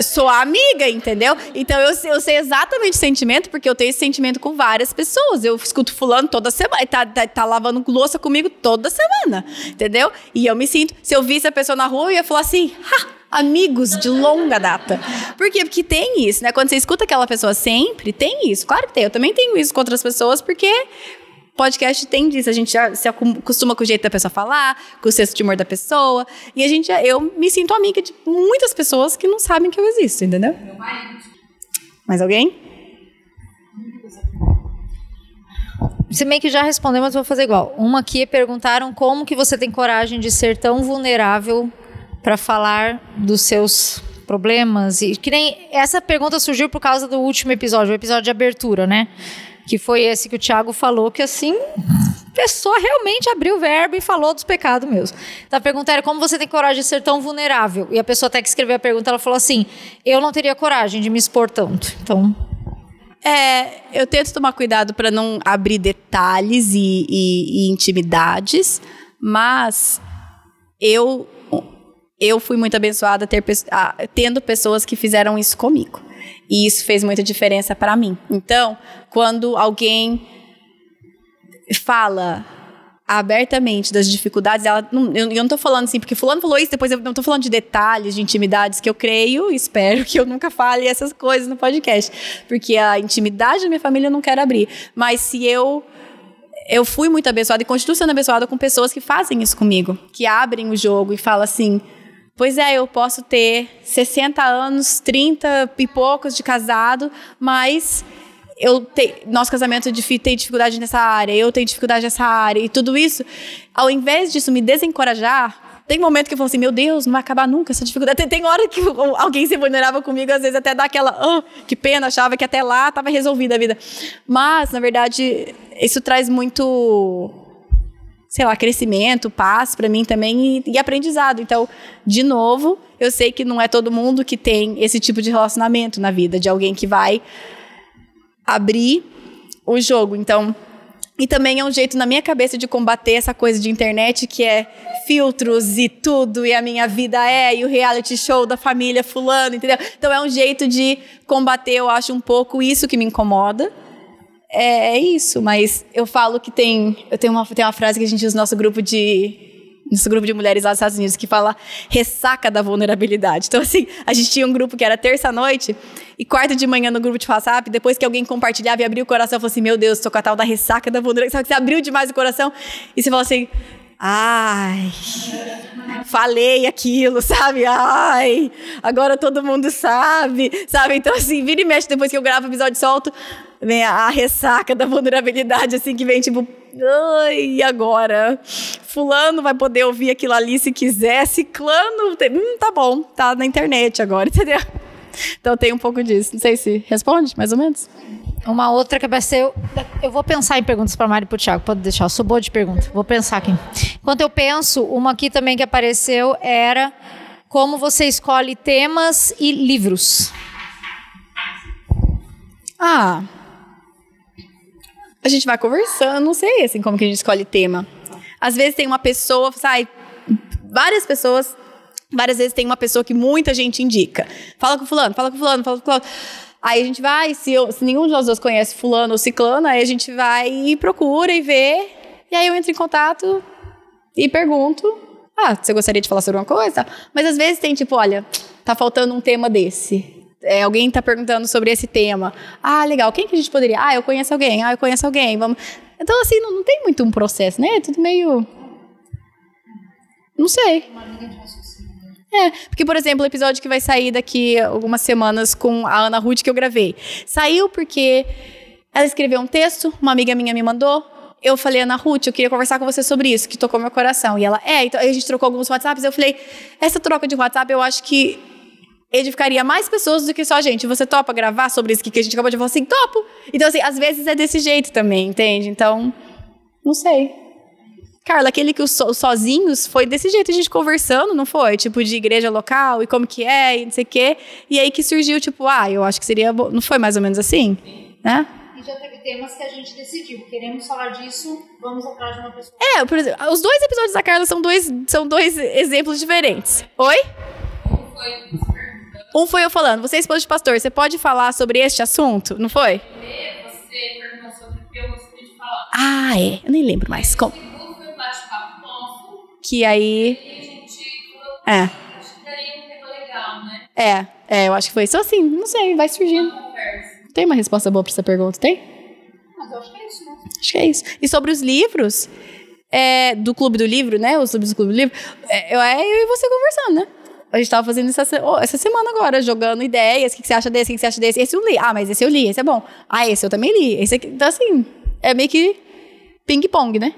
sou amiga, entendeu? Então eu, eu sei exatamente o sentimento, porque eu tenho esse sentimento com várias pessoas. Eu escuto fulano toda semana, tá, tá, tá lavando louça comigo toda semana, entendeu? E eu me sinto, se eu visse a pessoa na rua, eu ia falar assim, ha! Amigos de longa data. Por quê? Porque tem isso, né? Quando você escuta aquela pessoa sempre, tem isso. Claro que tem. Eu também tenho isso com outras pessoas, porque podcast tem disso. A gente já se acostuma com o jeito da pessoa falar, com o senso de humor da pessoa. E a gente, eu me sinto amiga de muitas pessoas que não sabem que eu existo, entendeu? Mais alguém? Você meio que já respondeu, mas vou fazer igual. Uma aqui perguntaram como que você tem coragem de ser tão vulnerável para falar dos seus problemas e que nem essa pergunta surgiu por causa do último episódio, o episódio de abertura, né? Que foi esse que o Thiago falou que assim, a pessoa realmente abriu o verbo e falou dos pecados mesmo. Então a pergunta era como você tem coragem de ser tão vulnerável? E a pessoa até que escreveu a pergunta, ela falou assim: "Eu não teria coragem de me expor tanto". Então, É, eu tento tomar cuidado para não abrir detalhes e, e- e intimidades, mas eu eu fui muito abençoada ter, tendo pessoas que fizeram isso comigo. E isso fez muita diferença para mim. Então, quando alguém fala abertamente das dificuldades, ela não, eu, eu não tô falando assim, porque fulano falou isso, depois eu não tô falando de detalhes, de intimidades que eu creio espero que eu nunca fale essas coisas no podcast, porque a intimidade da minha família eu não quero abrir, mas se eu eu fui muito abençoada e continuo sendo abençoada com pessoas que fazem isso comigo, que abrem o jogo e falam assim: Pois é, eu posso ter 60 anos, 30 e poucos de casado, mas eu te, nosso casamento tem dificuldade nessa área, eu tenho dificuldade nessa área, e tudo isso, ao invés disso me desencorajar, tem momento que eu falo assim, meu Deus, não vai acabar nunca essa dificuldade. Tem, tem hora que alguém se vulnerava comigo, às vezes até dá aquela, ah, que pena, achava que até lá estava resolvida a vida. Mas, na verdade, isso traz muito sei lá, crescimento, paz para mim também e, e, aprendizado. Então, de novo, eu sei que não é todo mundo que tem esse tipo de relacionamento na vida, de alguém que vai abrir o jogo. Então, e também é um jeito na minha cabeça de combater essa coisa de internet que é filtros e tudo, e a minha vida é, e o reality show da família fulano, entendeu? Então é um jeito de combater, eu acho, um pouco isso que me incomoda é, é, isso, mas eu falo que tem. Eu tenho uma, tem uma frase que a gente usa no nosso grupo de. Nosso grupo de mulheres lá dos Estados Unidos, que fala ressaca da vulnerabilidade. Então, assim, a gente tinha um grupo que era terça-noite e quarta de manhã no grupo de WhatsApp, depois que alguém compartilhava e abriu o coração, falou assim: Meu Deus, tô com a tal da ressaca da vulnerabilidade. Sabe que você abriu demais o coração e você fala assim: Ai, falei aquilo, sabe? Ai, agora todo mundo sabe, sabe? Então, assim, vira e mexe depois que eu gravo o episódio solto vem a, a, ressaca da vulnerabilidade, assim, que vem tipo, ai, e agora? Fulano vai poder ouvir aquilo ali se quiser, ciclano, hum, tá bom, tá na internet agora, [LAUGHS] entendeu? Então tem um pouco disso. Não sei se responde, mais ou menos. Uma outra que vai ser. Eu, eu vou pensar em perguntas para Mari e para o Thiago, pode deixar. Eu sou boa de pergunta. Vou pensar aqui. Enquanto eu penso, uma aqui também que apareceu era como você escolhe temas e livros. Ah, a gente vai conversando, não sei assim como que a gente escolhe tema. Às vezes tem uma pessoa, sai, várias pessoas, várias vezes tem uma pessoa que muita gente indica. Fala com fulano, fala com fulano, fala com fulano. Aí a gente vai, se, eu, se nenhum de nós dois conhece fulano ou ciclano, aí a gente vai e procura e vê. E aí eu entro em contato e pergunto, ah, você gostaria de falar sobre uma coisa? Mas às vezes tem tipo, olha, tá faltando um tema desse. É, alguém está perguntando sobre esse tema. Ah, legal. Quem que a gente poderia? Ah, eu conheço alguém. Ah, eu conheço alguém. Vamos. Então, assim, não, não tem muito um processo, né? É tudo meio. Não sei. É, porque, por exemplo, o episódio que vai sair daqui algumas semanas com a Ana Ruth que eu gravei. Saiu porque ela escreveu um texto, uma amiga minha me mandou. Eu falei, Ana Ruth, eu queria conversar com você sobre isso, que tocou meu coração. E ela, é, então a gente trocou alguns WhatsApps. Eu falei, essa troca de WhatsApp eu acho que edificaria mais pessoas do que só a gente. Você topa gravar sobre isso que a gente acabou de falar assim? Topo! Então, assim, às vezes é desse jeito também, entende? Então, não sei. Carla, aquele que os so, sozinhos foi desse jeito, a gente conversando, não foi? Tipo, de igreja local e como que é e não sei o quê. E aí que surgiu, tipo, ah, eu acho que seria. Bo... Não foi mais ou menos assim? Né? E já teve temas que a gente decidiu. Queremos falar disso, vamos atrás de uma pessoa. É, por exemplo, os dois episódios da Carla são dois, são dois exemplos diferentes. Oi? Foi. Um foi eu falando, você é esposa de pastor, você pode falar sobre este assunto, não foi? Você perguntou sobre o que eu gostaria de falar. Ah, é. Eu nem lembro mais. O Como? segundo foi bate-papo nosso. Que aí. É. acho que daria um tema legal, né? É, é, eu acho que foi isso assim, não sei, vai surgindo. Tem uma resposta boa pra essa pergunta, tem? Mas eu acho que é isso, né? Acho que é isso. E sobre os livros, é, do Clube do Livro, né? Os livros do Clube do Livro, é, eu, é eu e você conversando, né? A gente tava fazendo essa, oh, essa semana agora, jogando ideias. O que, que você acha desse? O que, que você acha desse? Esse eu li. Ah, mas esse eu li, esse é bom. Ah, esse eu também li. Esse aqui. Então, assim, é meio que ping-pong, né?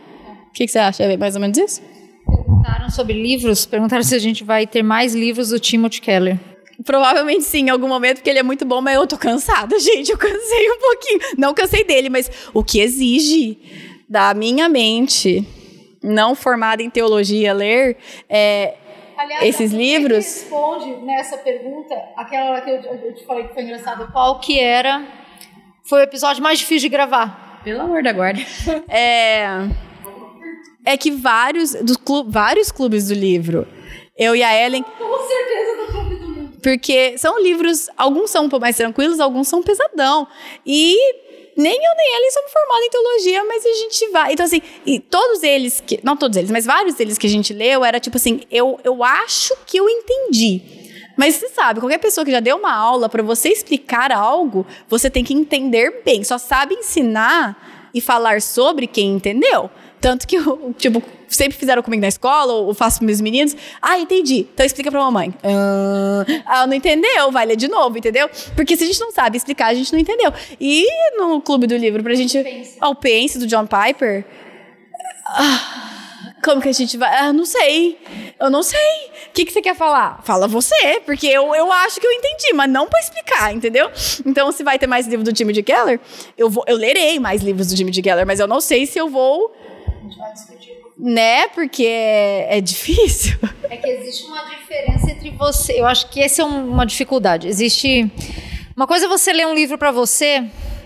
O que, que você acha? É mais ou menos isso? Perguntaram sobre livros, perguntaram se a gente vai ter mais livros do Timothy Keller. Provavelmente sim, em algum momento, porque ele é muito bom, mas eu tô cansada, [LAUGHS] gente. Eu cansei um pouquinho. Não cansei dele, mas o que exige da minha mente, não formada em teologia, ler, é, Aliás, esses quem livros. responde nessa pergunta, aquela hora que eu, eu te falei que foi engraçado, qual que era, foi o episódio mais difícil de gravar. Pelo amor da guarda. [LAUGHS] É, é que vários, dos clu- vários clubes do livro, eu e a Ellen, Com certeza do Clube do Mundo. porque são livros, alguns são um pouco mais tranquilos, alguns são pesadão. E nem eu nem Ellen somos formados em teologia, mas a gente vai. Então, assim, e todos eles, que, não todos eles, mas vários deles que a gente leu, era tipo assim, eu, eu acho que eu entendi. Mas você sabe, qualquer pessoa que já deu uma aula para você explicar algo, você tem que entender bem. Só sabe ensinar e falar sobre quem entendeu. Tanto que, o- tipo, sempre fizeram comigo na escola, ou faço com meus meninos. Ah, entendi. Então explica pra mamãe. Ah, ah, não entendeu? Vai ler de novo, entendeu? Porque se a gente não sabe explicar, a gente não entendeu. E no Clube do Livro, pra gente. Ó, o Pense, do John Piper. Ah, como que a gente vai. Ah, não sei. Eu não sei. O que, que você quer falar? Fala você, porque eu, eu acho que eu entendi, mas não pra explicar, entendeu? Então, se vai ter mais livro do Jimmy de Keller, eu, vou, eu lerei mais livros do Jimmy de Keller, mas eu não sei se eu vou. Né? Porque é, é difícil. É que existe uma diferença entre você. Eu acho que essa é um- uma dificuldade. Existe. Uma coisa é você ler um livro pra você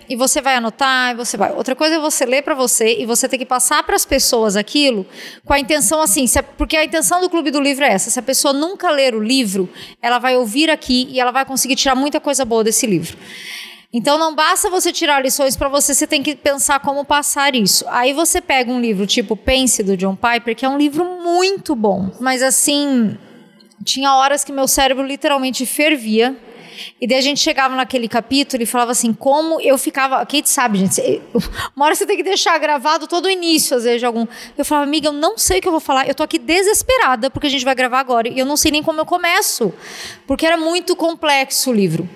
e você vai anotar e você vai. Outra coisa é você ler pra você e você ter que passar para as pessoas aquilo com a intenção assim, a- porque a intenção do clube do livro é essa. Se a pessoa nunca ler o livro, ela vai ouvir aqui e ela vai conseguir tirar muita coisa boa desse livro. Então não basta você tirar lições para você, você tem que pensar como passar isso. Aí você pega um livro tipo Pense do John Piper, que é um livro muito bom, mas assim, tinha horas que meu cérebro literalmente fervia. E daí a gente chegava naquele capítulo e falava assim, como eu ficava. Kate sabe, gente. [LAUGHS] Uma hora você tem que deixar gravado todo o início, às vezes, de algum. Eu falava, amiga, eu não sei o que eu vou falar. Eu tô aqui desesperada, porque a gente vai gravar agora. E eu não sei nem como eu começo. Porque era muito complexo o livro.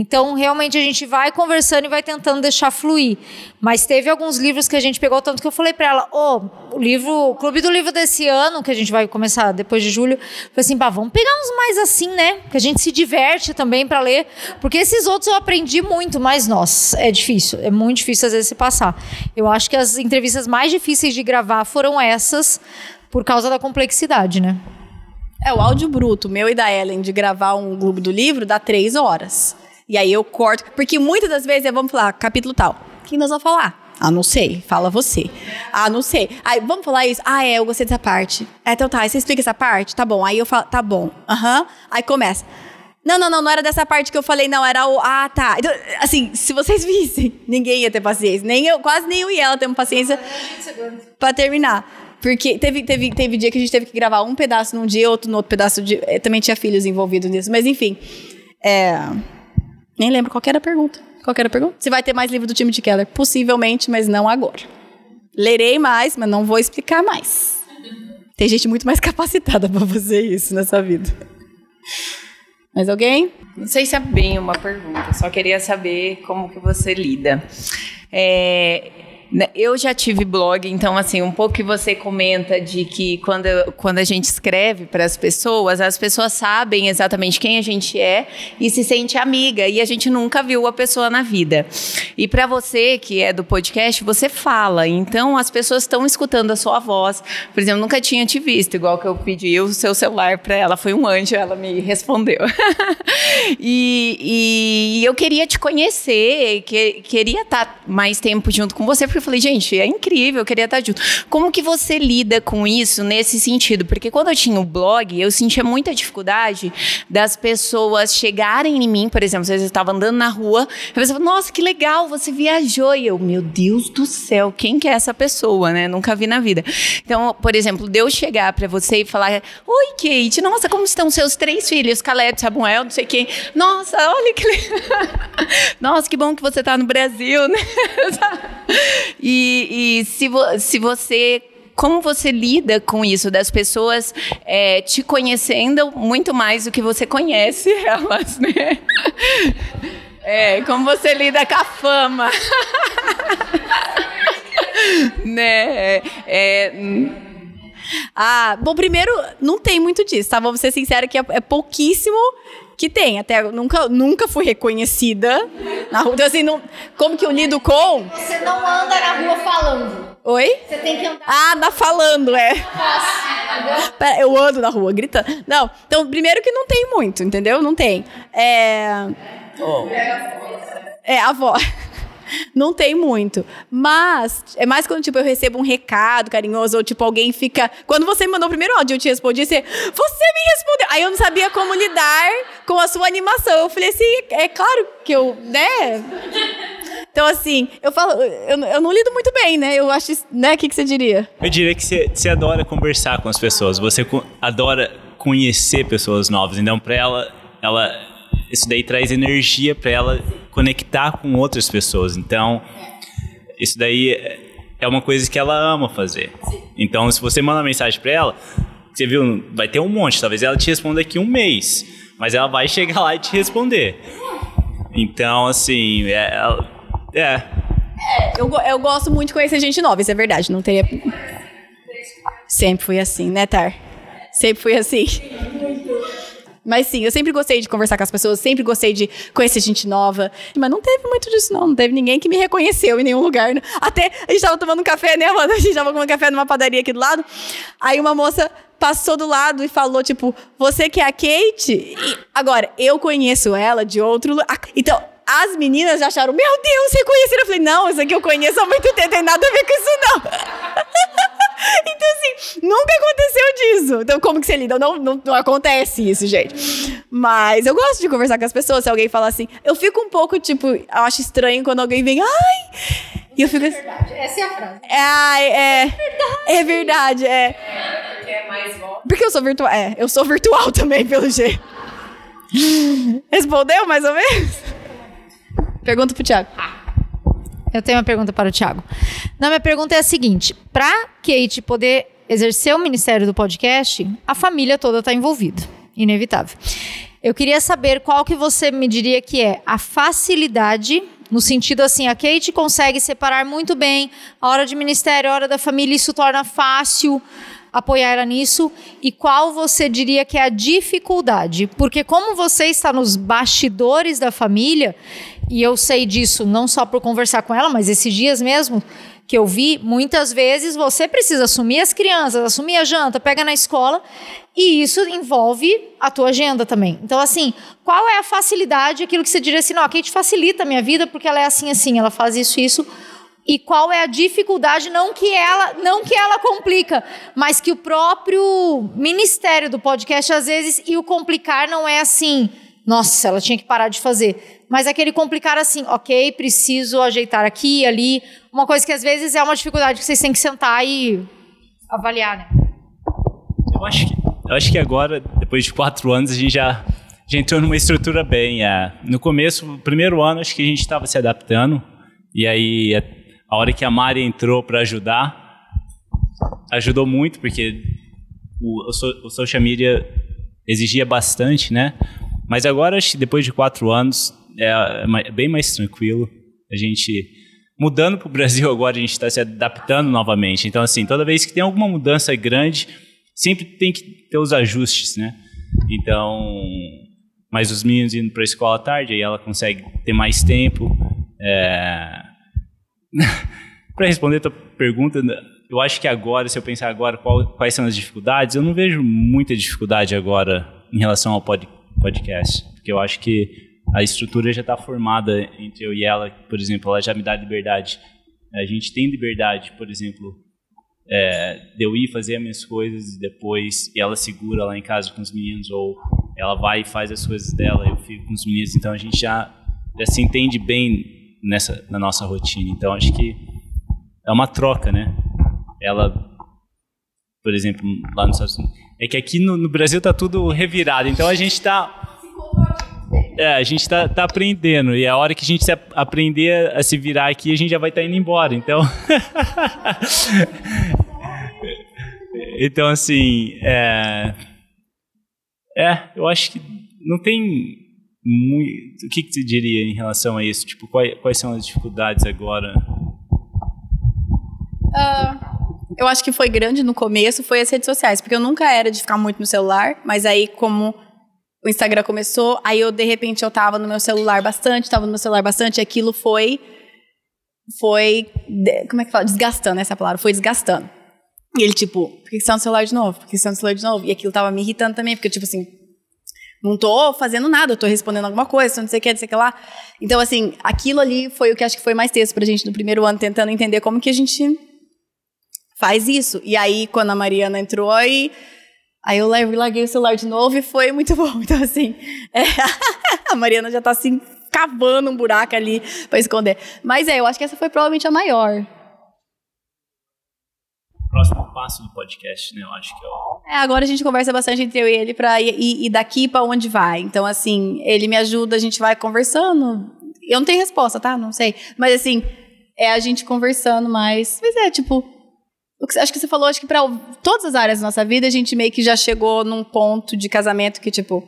Então, realmente, a gente vai conversando e vai tentando deixar fluir. Mas teve alguns livros que a gente pegou, tanto que eu falei pra ela, ô, o livro, o Clube do Livro desse ano, que a gente vai começar depois de julho, falei assim, pá, vamos pegar uns mais assim, né? Que a gente se diverte também pra ler. Porque esses outros eu aprendi muito, mas, nossa, é difícil. É muito difícil, às vezes, se passar. Eu acho que as entrevistas mais difíceis de gravar foram essas, por causa da complexidade, né? É, o áudio bruto, meu e da Ellen, de gravar um Clube do Livro, dá três horas. E aí eu corto. Porque muitas das vezes é, vamos falar, capítulo tal. Quem nós vamos falar? Ah, não sei. Fala você. Ah, não sei. Aí, vamos falar isso? Ah, é, eu gostei dessa parte. É, então tá. Você explica essa parte? Tá bom. Aí eu falo, tá bom. Aham. Aí começa. Não, não, não, não era dessa parte que eu falei, não, era o. Ah, tá. Então, assim, se vocês [LAUGHS] vissem, ninguém ia ter paciência. Nem eu, quase nem eu e ela temos paciência pra terminar. Porque teve, teve, teve dia que a gente teve que gravar um pedaço num dia, outro no outro pedaço de. eh, Também tinha filhos envolvidos nisso. Mas enfim. É, nem lembro qual era a pergunta. Qual era a pergunta? Se vai ter mais livro do time de Keller? Possivelmente, mas não agora. Lerei mais, mas não vou explicar mais. Tem gente muito mais [LAUGHS] capacitada pra fazer isso nessa vida. Mais alguém? Não sei se é bem uma pergunta, só queria saber como que você lida. É, eu já tive blog, então assim, um pouco que você comenta de que quando, quando a gente escreve para as pessoas, as pessoas sabem exatamente quem a gente é e se sente amiga, e a gente nunca viu a pessoa na vida. E para você que é do podcast, você fala, então as pessoas estão escutando a sua voz. Por exemplo, nunca tinha te visto, igual que eu pedi o seu celular para ela, foi um anjo, ela me respondeu. [LAUGHS] e, e eu queria te conhecer, que, queria estar mais tempo junto com você, porque eu falei, gente, é incrível, eu queria estar junto. Como que você lida com isso nesse sentido? Porque quando eu tinha o blog, eu sentia muita dificuldade das pessoas chegarem em mim, por exemplo, vezes eu estava andando na rua, a pessoa falava, nossa, que legal, você viajou. E eu, meu Deus do céu, quem que é essa pessoa, né? Nunca vi na vida. Então, por exemplo, de eu chegar para você e falar, oi, Kate, nossa, como estão seus três filhos, Caleb, Samuel, não sei quem. Nossa, olha que legal. [LAUGHS] Nossa, que bom que você está no Brasil, né? [LAUGHS] E, e se, vo- se você. Como você lida com isso, das pessoas é, te conhecendo muito mais do que você conhece [LAUGHS] elas, né? É, como você lida com a fama. [LAUGHS] né? É, é, Ah, bom, primeiro, não tem muito disso, tá? Vamos ser sincera que é, é pouquíssimo que tem. Até nunca, nunca fui reconhecida na rua. Então, assim, não, como que eu lido com? Você não anda na rua falando. Oi? Você tem que andar Ah, na falando, é. Pera, eu ando na rua gritando. Não, então, primeiro que não tem muito, entendeu? Não tem. É. É, a avó. Não tem muito. Mas é mais quando, tipo, eu recebo um recado carinhoso, ou tipo, alguém fica. Quando você me mandou o primeiro áudio, eu te respondi, você. Você me respondeu. Aí eu não sabia como lidar com a sua animação. Eu falei assim, é claro que eu, né? Então, assim, eu falo, eu, eu não lido muito bem, né? Eu acho, né? O que, que você diria? Eu diria que você, você adora conversar com as pessoas, você adora conhecer pessoas novas. Então, para ela, ela, isso daí traz energia para ela conectar com outras pessoas. Então, isso daí é- é uma coisa que ela ama fazer. Então, se você manda mensagem pra ela, você viu, vai ter um monte. Talvez ela te responda daqui um mês, mas ela vai [LAUGHS] chegar lá e te responder. Então, assim, é, ela- é, Eu, eu gosto muito de conhecer gente nova, isso é verdade. Não teria. Sempre fui assim, né, Tar? Sempre fui assim. Mas sim, eu sempre gostei de conversar com as pessoas, sempre gostei de conhecer gente nova. Mas não teve muito disso, não. Não teve ninguém que me reconheceu em nenhum lugar. né? Até a gente tava tomando um café, né, mano? [LAUGHS] A gente tava tomando café numa padaria aqui do lado. Aí uma moça passou do lado e falou, tipo, você que é a Kate? E agora, eu conheço ela de outro lugar. Então, as meninas acharam, meu Deus, reconheceram. Eu falei, não, isso aqui eu conheço há muito tempo, tem nada a ver com isso, não. [LAUGHS] Então, assim, nunca aconteceu disso. Então, como que você lida? Não, não, não acontece isso, gente. Mas eu gosto de conversar com as pessoas. Se alguém fala assim, eu fico um pouco, tipo, eu acho estranho quando alguém vem, ai. E eu fico assim. Essa é a frase. É, ai, é. É verdade, é. Porque é mais volta. Porque eu sou virtual. É, eu sou virtual [LAUGHS] também, pelo jeito. Respondeu mais ou menos? Pergunta pro Thiago. Eu tenho uma pergunta para o Thiago. Não, minha pergunta é a seguinte: para Kate poder exercer o ministério do podcast, a família toda está envolvida, inevitável. Eu queria saber qual que você me diria que é a facilidade, no sentido assim, a Kate consegue separar muito bem a hora de ministério, a hora da família, isso torna fácil apoiar ela nisso e qual você diria que é a dificuldade? Porque como você está nos bastidores da família, e eu sei disso não só por conversar com ela, mas esses dias mesmo que eu vi, muitas vezes você precisa assumir as crianças, assumir a janta, pega na escola, e isso envolve a tua agenda também. Então, assim, qual é a facilidade, aquilo que você diria assim, não, a Kate facilita a minha vida porque ela é assim, assim, ela faz isso, isso, e qual é a dificuldade, não que ela, não que ela complica, mas que o próprio ministério do podcast às vezes e o complicar não é assim, nossa, ela tinha que parar de fazer, mas aquele complicar assim, OK, preciso ajeitar aqui ali, uma coisa que às vezes é uma dificuldade que vocês têm que sentar e avaliar, né? Eu acho que, eu acho que agora, depois de quatro anos, a gente já, já entrou numa estrutura bem. é. no começo, no primeiro ano, acho que a gente estava se adaptando. E aí, a, hora que a Mari entrou para ajudar, ajudou muito, porque o, o, o social media exigia bastante, né? Mas agora, acho que depois de quatro anos, é, é bem mais tranquilo. A gente mudando para o Brasil agora, a gente está se adaptando novamente. Então, assim, toda vez que tem alguma mudança grande, sempre tem que ter os ajustes, né? Então, mas os meninos indo para a escola à tarde, aí ela consegue ter mais tempo. É... [LAUGHS] para responder a tua pergunta, eu acho que agora, se eu pensar agora qual- quais são as dificuldades, eu não vejo muita dificuldade agora em relação ao pod- podcast, porque eu acho que a estrutura já está formada entre eu e ela, por exemplo, ela já me dá liberdade. A gente tem liberdade, por exemplo, é, de eu ir fazer as minhas coisas e depois ela segura lá em casa com os meninos ou ela vai e faz as coisas dela eu fico com os meninos. Então a gente já, já se entende bem nessa na nossa rotina. Então acho que é uma troca né? Ela por exemplo lá nos Estados Unidos. É que aqui no, no Brasil tá tudo revirado. Então a gente tá é, a gente tá, tá aprendendo e a hora que a gente aprender a se virar aqui, a gente já vai estar indo embora. Então, [LAUGHS] então assim, é, é, eu acho que não tem muito. O que, que você diria em relação a isso? Tipo, quais, quais são as dificuldades agora? Eu acho que foi grande no começo, foi as redes sociais, porque eu nunca era de ficar muito no celular, mas aí como o Instagram começou, aí eu de repente eu tava no meu celular bastante, tava no meu celular bastante, e aquilo foi foi como é que fala? Desgastando essa palavra, foi desgastando. E ele tipo, por que você tá no celular de novo? Por que você tá no celular de novo? E aquilo tava me irritando também, porque tipo assim, não tô fazendo nada, eu tô respondendo alguma coisa, não sei o que, não sei o que lá. Então, assim, aquilo ali foi o que acho que foi mais texto pra gente no primeiro ano, tentando entender como que a gente faz isso. E aí, quando a Mariana entrou, aí, aí eu larguei, o celular de novo e foi muito bom. [LAUGHS] Então, assim, é, a Mariana já tá assim, cavando um buraco ali pra esconder. Mas é, eu acho que essa foi provavelmente a maior. Próximo passo do podcast, né? Eu acho que é o. É, agora a gente conversa bastante entre eu e ele pra ir, daqui pra onde vai. Então, assim, ele me ajuda, a gente vai conversando. Eu não tenho resposta, tá? Não sei. Mas, assim, é a gente conversando mais. Mas é, tipo, acho que você falou, acho que pra todas as áreas da nossa vida, a gente meio que já chegou num ponto de casamento que, tipo,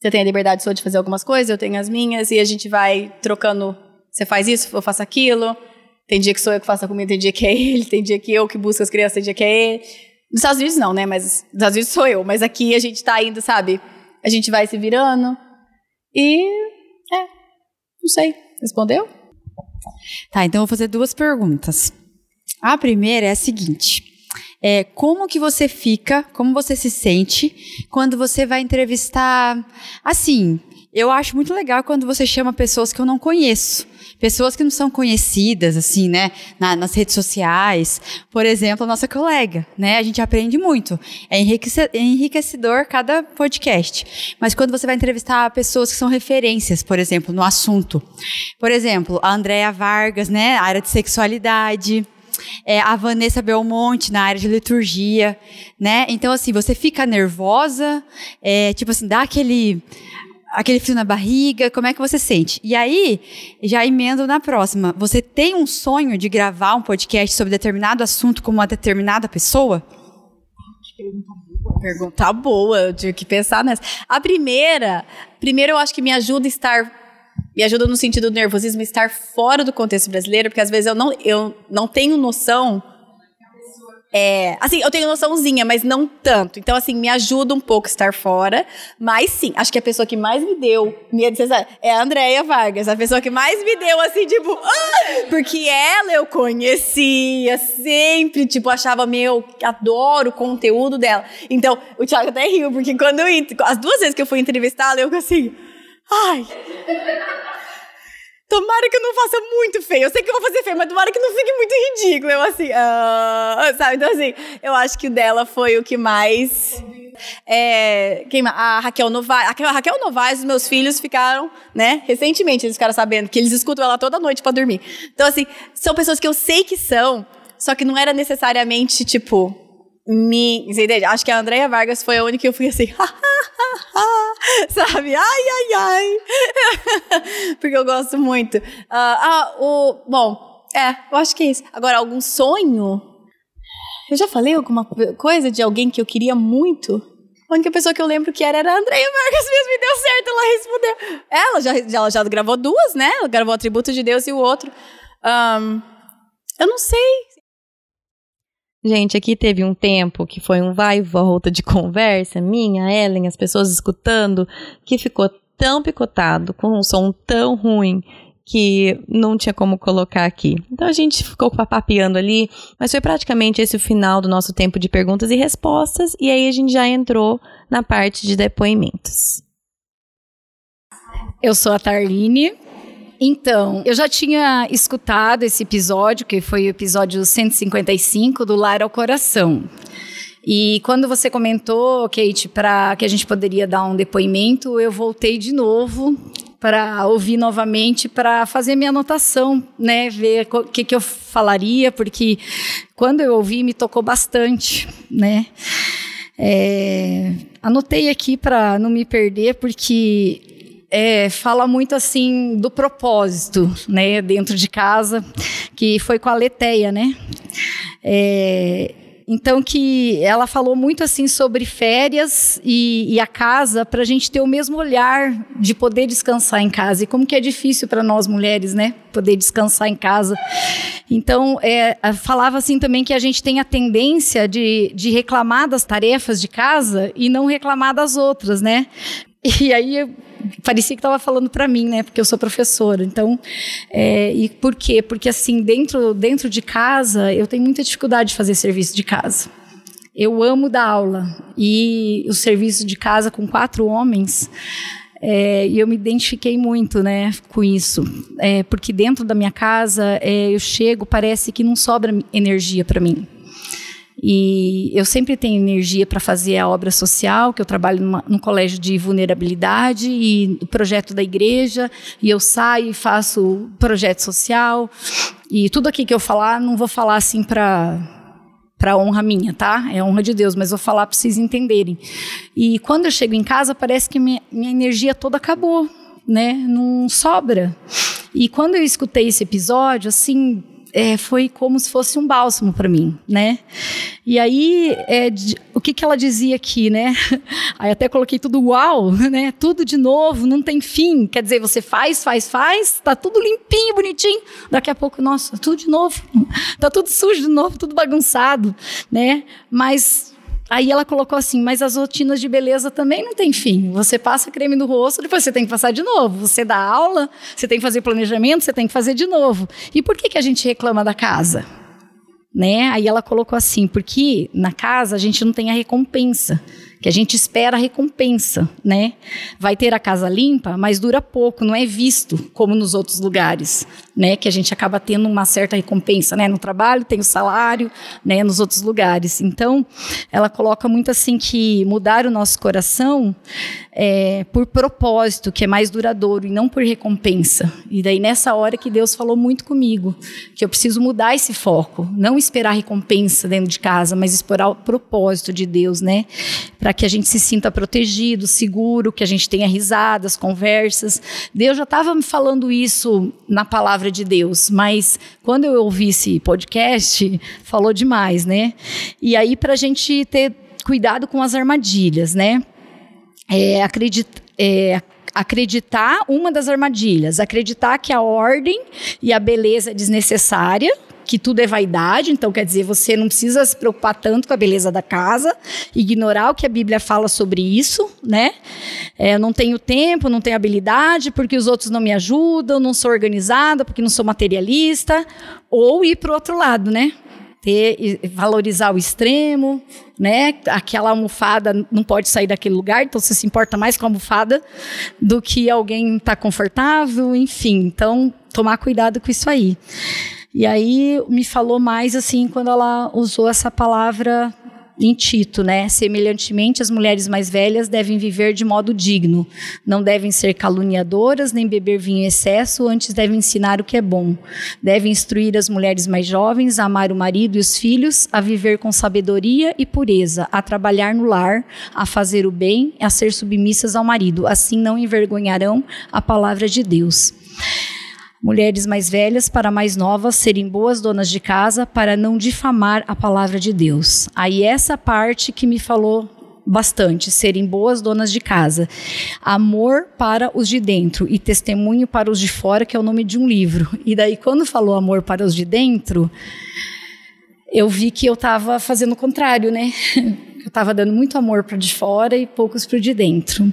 você tem a liberdade sua de fazer algumas coisas, eu tenho as minhas, e a gente vai trocando. Você faz isso, eu faço aquilo. Tem dia que sou eu que faço a comida, tem dia que é [LAUGHS] ele, tem dia que eu que busco as crianças, tem dia que é ele. Nos Estados Unidos não, né? Mas nos Estados Unidos sou eu. Mas aqui a gente tá indo, sabe? A gente vai se virando. E. É. Não sei. Respondeu? Tá, então eu vou fazer duas perguntas. A primeira é a seguinte: é, como que você fica, como você se sente quando você vai entrevistar? Assim, eu acho muito legal quando você chama pessoas que eu não conheço. Pessoas que não são conhecidas, assim, né, na- nas redes sociais. Por exemplo, a nossa colega, né, a gente aprende muito. É é enriquecedor cada podcast. Mas quando você vai entrevistar pessoas que são referências, por exemplo, no assunto. Por exemplo, a Andrea Vargas, né, área de sexualidade. É, a Vanessa Belmonte na área de liturgia, né? Então, assim, você fica nervosa, é, tipo assim, dá aquele, aquele frio na barriga, como é que você sente? E aí, já emendo na próxima. Você tem um sonho de gravar um podcast sobre determinado assunto com uma determinada pessoa? Pergunta boa, eu tive que pensar nessa. A primeira, primeiro eu acho que me ajuda a estar me ajuda no sentido do nervosismo estar fora do contexto brasileiro, porque às vezes eu não, eu não tenho noção. É, assim, eu tenho noçãozinha, mas não tanto. Então, assim, me ajuda um pouco estar fora. Mas sim, acho que a pessoa que mais me deu medo é a Andréia Vargas. A pessoa que mais me deu, assim, tipo, "Ah!" porque ela eu conhecia sempre, tipo, achava, meu, adoro o conteúdo dela. Então, o Thiago até riu, porque quando eu. As duas vezes que eu fui entrevistá-la, eu assim, ai. Tomara que eu não faça muito feio. Eu sei que eu vou fazer feio, mas tomara que não fique muito ridículo. Eu assim, ah, sabe? Então, assim, eu acho que o dela foi o que mais. É, quem, a Raquel Novaes. A Raquel Novaes, os meus filhos ficaram, né? Recentemente eles ficaram sabendo que eles escutam ela toda noite pra dormir. Então, assim, são pessoas que eu sei que são, só que não era necessariamente, tipo, me. Você entende? Acho que a Andrea Vargas foi a única que eu fui assim. [LAUGHS] Sabe? Ai, ai, ai. [LAUGHS] Porque eu gosto muito. Ah, ah, o. Bom, é, eu acho que é isso. Agora, algum sonho? Eu já falei alguma co- coisa de alguém que eu queria muito? A única pessoa que eu lembro que era era a Andrea Vargas mesmo e deu certo, ela respondeu. Ela já, já, ela já gravou duas, né? Ela gravou Atributo de Deus e o outro. Ahn, eu não sei. Gente, aqui teve um tempo que foi um vai e volta de [LAUGHS] conversa, minha, Ellen, as pessoas escutando, que ficou tão picotado, com um som tão ruim, que não tinha como colocar aqui. Então a gente ficou papapeando ali, mas foi praticamente esse o final do nosso tempo de perguntas e respostas, e aí a gente já entrou na parte de depoimentos. Eu sou a Tarline. Então, eu já tinha escutado esse episódio, que foi o episódio 155 do Lar ao Coração. E quando você comentou, Kate, para que a gente poderia dar um depoimento, eu voltei de novo para ouvir novamente, para fazer minha anotação, né, ver o que, que eu falaria, porque quando eu ouvi me tocou bastante, né. É, anotei aqui para não me perder, porque é, fala muito assim do propósito, né, dentro de casa, que foi com a Leteia, né? É, então que ela falou muito assim sobre férias e, e a casa para a gente ter o mesmo olhar de poder descansar em casa e como que é difícil para nós mulheres, né, poder descansar em casa. Então é, falava assim também que a gente tem a tendência de, de reclamar das tarefas de casa e não reclamar das outras, né? E aí parecia que estava falando para mim, né? Porque eu sou professora. Então, é, e por quê? Porque assim dentro dentro de casa eu tenho muita dificuldade de fazer serviço de casa. Eu amo dar aula e o serviço de casa com quatro homens. É, e eu me identifiquei muito, né, com isso, é, porque dentro da minha casa é, eu chego, parece que não sobra energia para mim. E eu sempre tenho energia para fazer a obra social, que eu trabalho numa, num colégio de vulnerabilidade e projeto da igreja, e eu saio e faço projeto social. E tudo aqui que eu falar, não vou falar assim para para honra minha, tá? É honra de Deus, mas vou falar para vocês entenderem. E quando eu chego em casa, parece que minha, minha energia toda acabou, né? Não sobra. E quando eu escutei esse episódio, assim, é, foi como se fosse um bálsamo para mim, né? E aí, é, de- o que, que ela dizia aqui, né? [LAUGHS] Aí até coloquei tudo uau, né? Tudo de novo, não tem fim. Quer dizer, você faz, faz, faz, tá tudo limpinho, bonitinho. Daqui a pouco, nossa, tudo de novo. Tá tudo sujo de novo, tudo bagunçado, né? Mas Aí ela colocou assim, mas as rotinas de beleza também não tem fim. Você passa creme no rosto, depois você tem que passar de novo. Você dá aula, você tem que fazer planejamento, você tem que fazer de novo. E por que, que a gente reclama da casa? Né? Aí ela colocou assim, porque na casa a gente não tem a recompensa, que a gente espera a recompensa, né? Vai ter a casa limpa, mas dura pouco, não é visto como nos outros lugares, né? Que a gente acaba tendo uma certa recompensa, né? No trabalho tem o salário, né? Nos outros lugares. Então, ela coloca muito assim que mudar o nosso coração é, por propósito, que é mais duradouro e não por recompensa. E daí nessa hora que Deus falou muito comigo, que eu preciso mudar esse foco, não esperar recompensa dentro de casa, mas esperar o propósito de Deus, né? Para que a gente se sinta protegido, seguro, que a gente tenha risadas, conversas. Deus já estava me falando isso na palavra de Deus, mas quando eu ouvi esse podcast, falou demais, né? E aí para a gente ter cuidado com as armadilhas, né? é, é, acreditar uma das armadilhas, acreditar que a ordem e a beleza é desnecessária, que tudo é vaidade, então quer dizer, você não precisa se preocupar tanto com a beleza da casa, ignorar o que a Bíblia fala sobre isso, né? É, não tenho tempo, não tenho habilidade, porque os outros não me ajudam, não sou organizada, porque não sou materialista, ou ir para o outro lado, né? ter valorizar o extremo, né? Aquela almofada não pode sair daquele lugar, então você se importa mais com a almofada do que alguém tá confortável, enfim. Então, tomar cuidado com isso aí. E aí me falou mais assim quando ela usou essa palavra em Tito, né? Semelhantemente, as mulheres mais velhas devem viver de modo digno. Não devem ser caluniadoras, nem beber vinho em excesso, antes devem ensinar o que é bom. Devem instruir as mulheres mais jovens a amar o marido e os filhos, a viver com sabedoria e pureza, a trabalhar no lar, a fazer o bem, a ser submissas ao marido. Assim não envergonharão a palavra de Deus mulheres mais velhas para mais novas serem boas donas de casa para não difamar a palavra de Deus. Aí essa parte que me falou bastante, serem boas donas de casa. Amor para os de dentro e testemunho para os de fora, que é o nome de um livro. E daí quando falou amor para os de dentro, eu vi que eu estava fazendo o contrário, né? [LAUGHS] Eu estava dando muito amor para de fora e poucos para de dentro.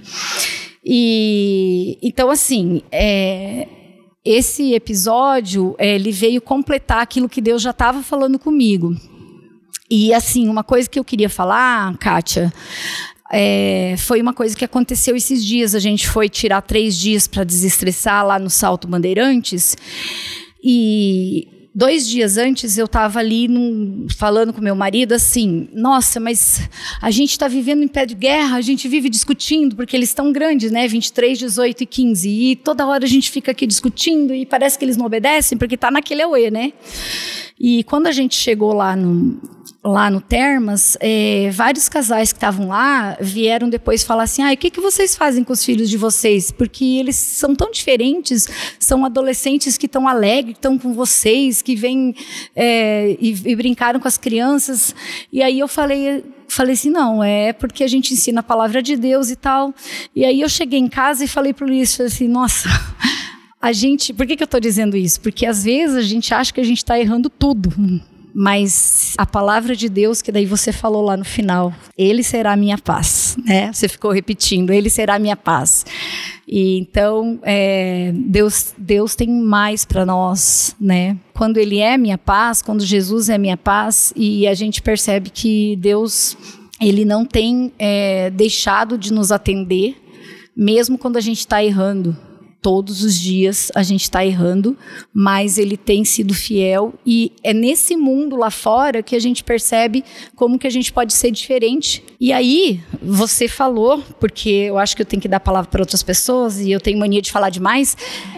E então assim, é, esse episódio é, ele veio completar aquilo que Deus já estava falando comigo. E assim, uma coisa que eu queria falar, Kátia, é, foi uma coisa que aconteceu esses dias. A gente foi tirar três dias para desestressar lá no Salto Bandeirantes. E dois dias antes eu estava ali num, falando com meu marido assim: nossa, mas a gente está vivendo em pé de guerra, a gente vive discutindo, porque eles estão grandes, né? 23, 18 e 15. E toda hora a gente fica aqui discutindo e parece que eles não obedecem, porque está naquele auê, né? E quando a gente chegou lá no, lá no Termas, é, vários casais que estavam lá vieram depois falar assim: ah, o que, que vocês fazem com os filhos de vocês? Porque eles são tão diferentes, são adolescentes que estão alegres, estão com vocês, que vêm é, e, e brincaram com as crianças. E aí eu falei. Falei assim, não, é porque a gente ensina a palavra de Deus e tal. E aí eu cheguei em casa e falei para o Luiz, assim, nossa, [LAUGHS] a gente, por que, que eu estou dizendo isso? Porque às vezes a gente acha que a gente está errando tudo. Mas a palavra de Deus, que daí você falou lá no final, Ele será a minha paz, né? Você ficou repetindo, Ele será a minha paz. E então é, Deus, Deus tem mais para nós, né? Quando Ele é minha paz, quando Jesus é minha paz, e a gente percebe que Deus Ele não tem é, deixado de nos atender, mesmo quando a gente está errando todos os dias a gente está errando, mas ele tem sido fiel e é nesse mundo lá fora que a gente percebe como que a gente pode ser diferente. E aí, você falou, porque eu acho que eu tenho que dar a palavra para outras pessoas e eu tenho mania de falar demais,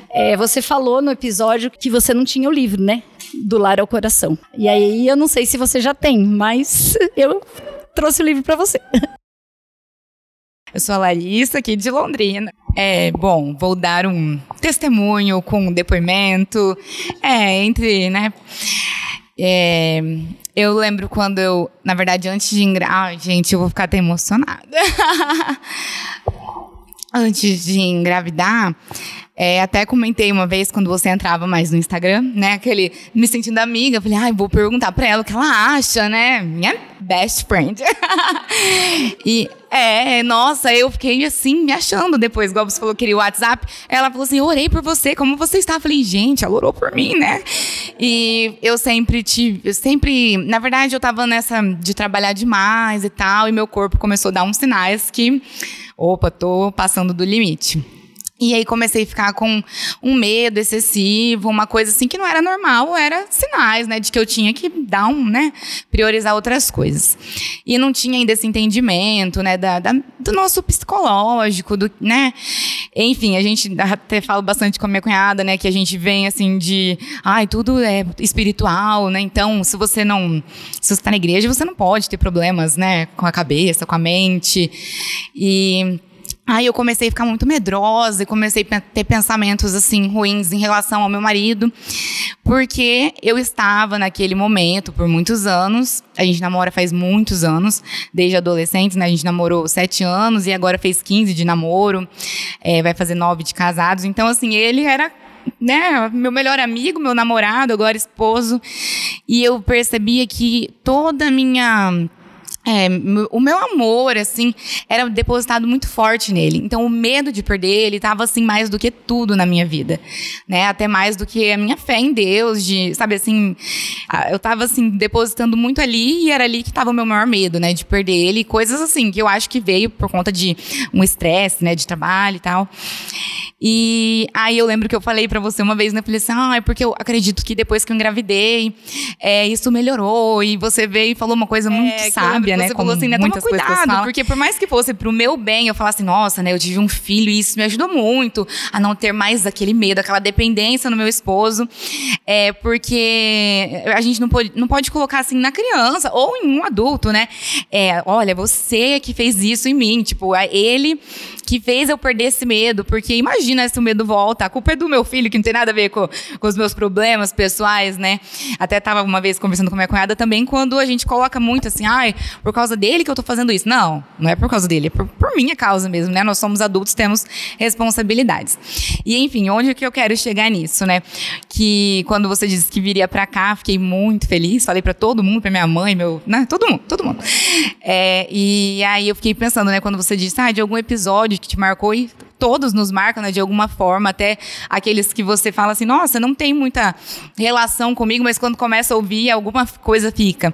é, você falou no episódio que você não tinha o livro, né? Do Lar ao Coração. E aí, eu não sei se você já tem, mas [LAUGHS] eu trouxe o livro para você. Eu sou a Larissa, aqui de Londrina. É, bom, vou dar um, testemunho, com depoimento, é, entre, né? É, eu lembro quando eu, na verdade, antes de engravidar, ai, gente, eu vou ficar até emocionada. [LAUGHS] antes de engravidar, é, até comentei uma vez quando você entrava mais no Instagram, né? Aquele me sentindo amiga, falei, ai, vou perguntar pra ela o que ela acha, né? Minha best friend. [LAUGHS] e é, nossa, eu fiquei assim, me achando depois, igual você falou, queria o WhatsApp. Ela falou assim: orei por você, como você está? Eu falei, gente, ela orou por mim, né? E eu sempre tive, eu sempre, na verdade, eu tava nessa de trabalhar demais e tal, e meu corpo começou a dar uns sinais que, opa, tô passando do limite. E aí comecei a ficar com um medo excessivo, uma coisa assim que não era normal, era sinais, né, de que eu tinha que dar um, né, priorizar outras coisas. E não tinha ainda esse entendimento, né, da, da do nosso psicológico, do, né, enfim, a gente até fala bastante com a minha cunhada, né, que a gente vem assim de, ai, tudo é espiritual, né, então se você não, se você está na igreja, você não pode ter problemas, né, com a cabeça, com a mente, e Aí eu comecei a ficar muito medrosa e comecei a ter pensamentos assim ruins em relação ao meu marido, porque eu estava naquele momento por muitos anos. A gente namora faz muitos anos, desde adolescentes, né? A gente namorou sete anos e agora fez 15 de namoro, é, vai fazer nove de casados. Então, assim, ele era né, meu melhor amigo, meu namorado, agora esposo, e eu percebia que toda a minha é, o meu amor, assim, era depositado muito forte nele. Então, o medo de perder ele estava, assim, mais do que tudo na minha vida, né? Até mais do que a minha fé em Deus, de, sabe, assim, eu estava assim, depositando muito ali e era ali que estava o meu maior medo, né? De perder ele. Coisas, assim, que eu acho que veio por conta de um estresse, né? De trabalho e tal. E aí eu lembro que eu falei para você uma vez, né? Eu falei assim, ah, é porque eu acredito que depois que eu engravidei, é, isso melhorou. E você veio e falou uma coisa muito é, sábia, né? Você falou assim, né? Toma cuidado, porque por mais que fosse pro meu bem, eu falasse, nossa, né? Eu tive um filho e isso me ajudou muito a não ter mais aquele medo, aquela dependência no meu esposo. É, porque a gente não pode, não pode colocar assim na criança ou em um adulto, né? É, olha, você que fez isso em mim. Tipo, é ele que fez eu perder esse medo. Porque imagina se o medo volta. A culpa é do meu filho, que não tem nada a ver com, com os meus problemas pessoais, né? Até tava uma vez conversando com minha cunhada também, quando a gente coloca muito assim, ai, por causa dele que eu tô fazendo isso. Não, não é por causa dele, é por, por minha causa mesmo, né? Nós somos adultos, temos responsabilidades. E enfim, onde é que eu quero chegar nisso, né? Que quando você disse que viria para cá, fiquei muito feliz, falei para todo mundo, para minha mãe, meu, né? Todo mundo, todo mundo. É, e aí eu fiquei pensando, né? Quando você disse, ah, de algum episódio que te marcou e todos nos marcam, né, de alguma forma, até aqueles que você fala assim, nossa, não tem muita relação comigo, mas quando começa a ouvir, alguma coisa fica.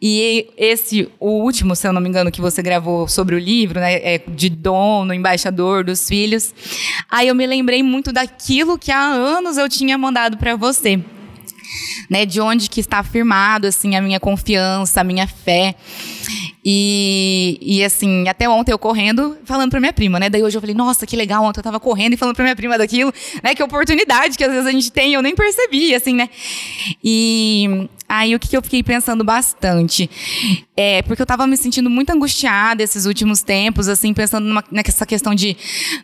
E esse, o último, se eu não me engano, que você gravou sobre o livro, né, é de dono, embaixador dos filhos, aí eu me lembrei muito daquilo que há anos eu tinha mandado para você né? De onde que está afirmado, assim, a minha confiança, a minha fé. E, e assim, até ontem eu correndo, falando pra minha prima, né? Daí hoje eu falei, nossa, que legal, ontem eu tava correndo e falando pra minha prima daquilo, né? Que oportunidade que às vezes a gente tem, eu nem percebi, assim, né? E aí o que, que eu fiquei pensando bastante? É, porque eu tava me sentindo muito angustiada esses últimos tempos, assim, pensando numa, nessa questão de,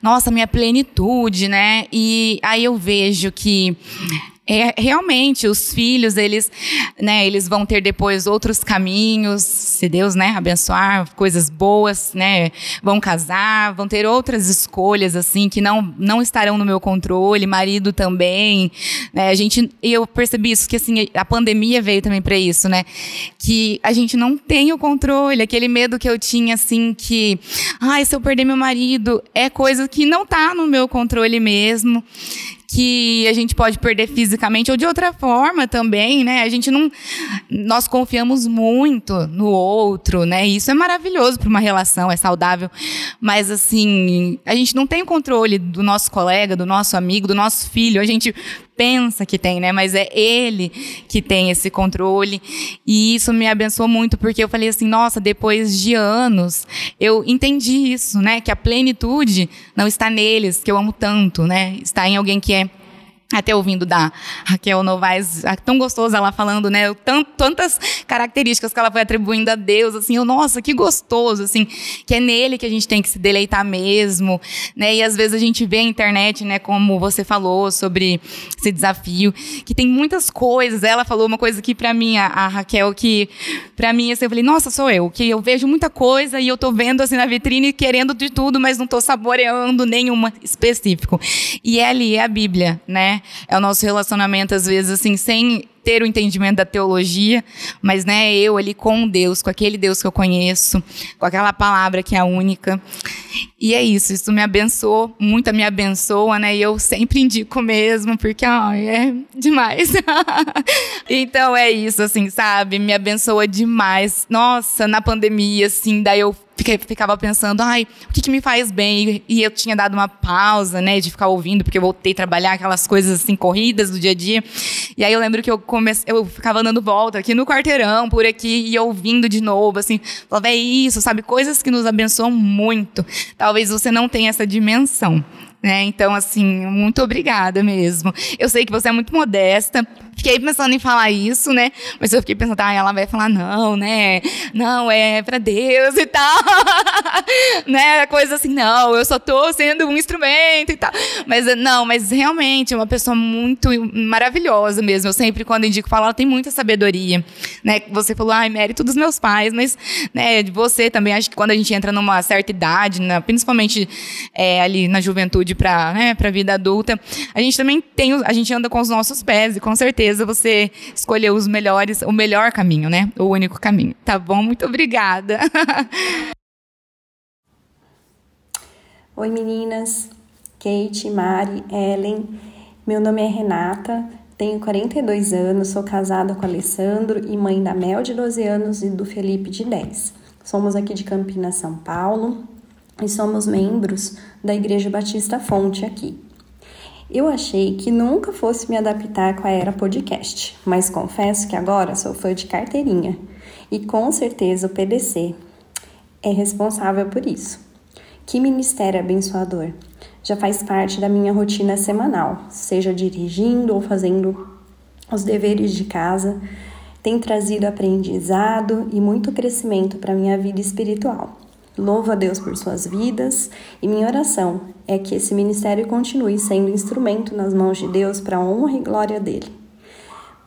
nossa, minha plenitude, né? E aí eu vejo que é, realmente os filhos eles né eles vão ter depois outros caminhos se Deus né abençoar coisas boas né vão casar vão ter outras escolhas assim que não não estarão no meu controle marido também né. A gente eu percebi isso que assim a pandemia veio também para isso né que a gente não tem o controle aquele medo que eu tinha assim que ai se eu perder meu marido é coisa que não tá no meu controle mesmo que a gente pode perder fisicamente ou de outra forma também, né? A gente não nós confiamos muito no outro, né? E isso é maravilhoso para uma relação, é saudável, mas assim, a gente não tem controle do nosso colega, do nosso amigo, do nosso filho. A gente pensa que tem, né? Mas é ele que tem esse controle. E isso me abençoou muito, porque eu falei assim, nossa, depois de anos, eu entendi isso, né? Que a plenitude não está neles, que eu amo tanto, né? Está em alguém que é até ouvindo da Raquel Novaes, tão gostoso ela falando, né, tantas características que ela foi atribuindo a Deus, assim, eu, nossa, que gostoso, assim, que é nele que a gente tem que se deleitar mesmo, né, e às vezes a gente vê a internet, né, como você falou sobre esse desafio, que tem muitas coisas, ela falou uma coisa que para mim, a, a, Raquel, que para mim, assim, eu falei, nossa, sou eu, que eu vejo muita coisa e eu tô vendo, assim, na vitrine, querendo de tudo, mas não tô saboreando nenhuma específico, e é ali, é a Bíblia, né, é o nosso relacionamento, às vezes, assim, sem ter o entendimento da teologia, mas, né, eu ali com Deus, com aquele Deus que eu conheço, com aquela palavra que é a única. E é isso, isso me abençoou, muito me abençoa, né? E eu sempre indico mesmo, porque ai, é demais. [LAUGHS] então é isso, assim, sabe? Me abençoa demais. Nossa, na pandemia, assim, daí eu fiquei, ficava pensando, ai, o que, que me faz bem? E, e, eu tinha dado uma pausa, né, de ficar ouvindo, porque eu voltei a trabalhar aquelas coisas assim, corridas do dia a dia. E aí eu lembro que eu comecei, eu ficava dando volta aqui no quarteirão, por aqui, e ouvindo de novo, assim, falava, é isso, sabe? Coisas que nos abençoam muito. Talvez você não tenha essa dimensão. Né? Então, assim, muito obrigada mesmo. Eu sei que você é muito modesta, Fiquei pensando em falar isso, né? Mas eu fiquei pensando, ah, ela vai falar, não, né? Não, é para Deus e tal. [LAUGHS] né? Coisa assim, não, eu só tô sendo um instrumento e tal. Mas não, mas realmente é uma pessoa muito maravilhosa mesmo. Eu sempre, quando indico falar, ela tem muita sabedoria. Né? Você falou, ai, mérito dos meus pais, mas né, de você também, acho que quando a gente entra numa certa idade, né, principalmente é, ali na juventude para né, a vida adulta, a gente também tem, a gente anda com os nossos pés, e com certeza certeza você escolheu os melhores, o melhor caminho, né? O único caminho. Tá bom? Muito obrigada. [LAUGHS] Oi meninas, Kate, Mari, Ellen. Meu nome é Renata, tenho 42 anos, sou casada com Alessandro e mãe da Mel de 12 anos e do Felipe de 10. Somos aqui de Campinas, São Paulo e somos membros da Igreja Batista Fonte aqui. Eu achei que nunca fosse me adaptar com a era podcast, mas confesso que agora sou fã de carteirinha e com certeza o PDC é responsável por isso. Que ministério abençoador! Já faz parte da minha rotina semanal, seja dirigindo ou fazendo os deveres de casa, tem trazido aprendizado e muito crescimento para minha vida espiritual. Louvo a Deus por suas vidas e minha oração é que esse ministério continue sendo instrumento nas mãos de Deus para a honra e glória dele.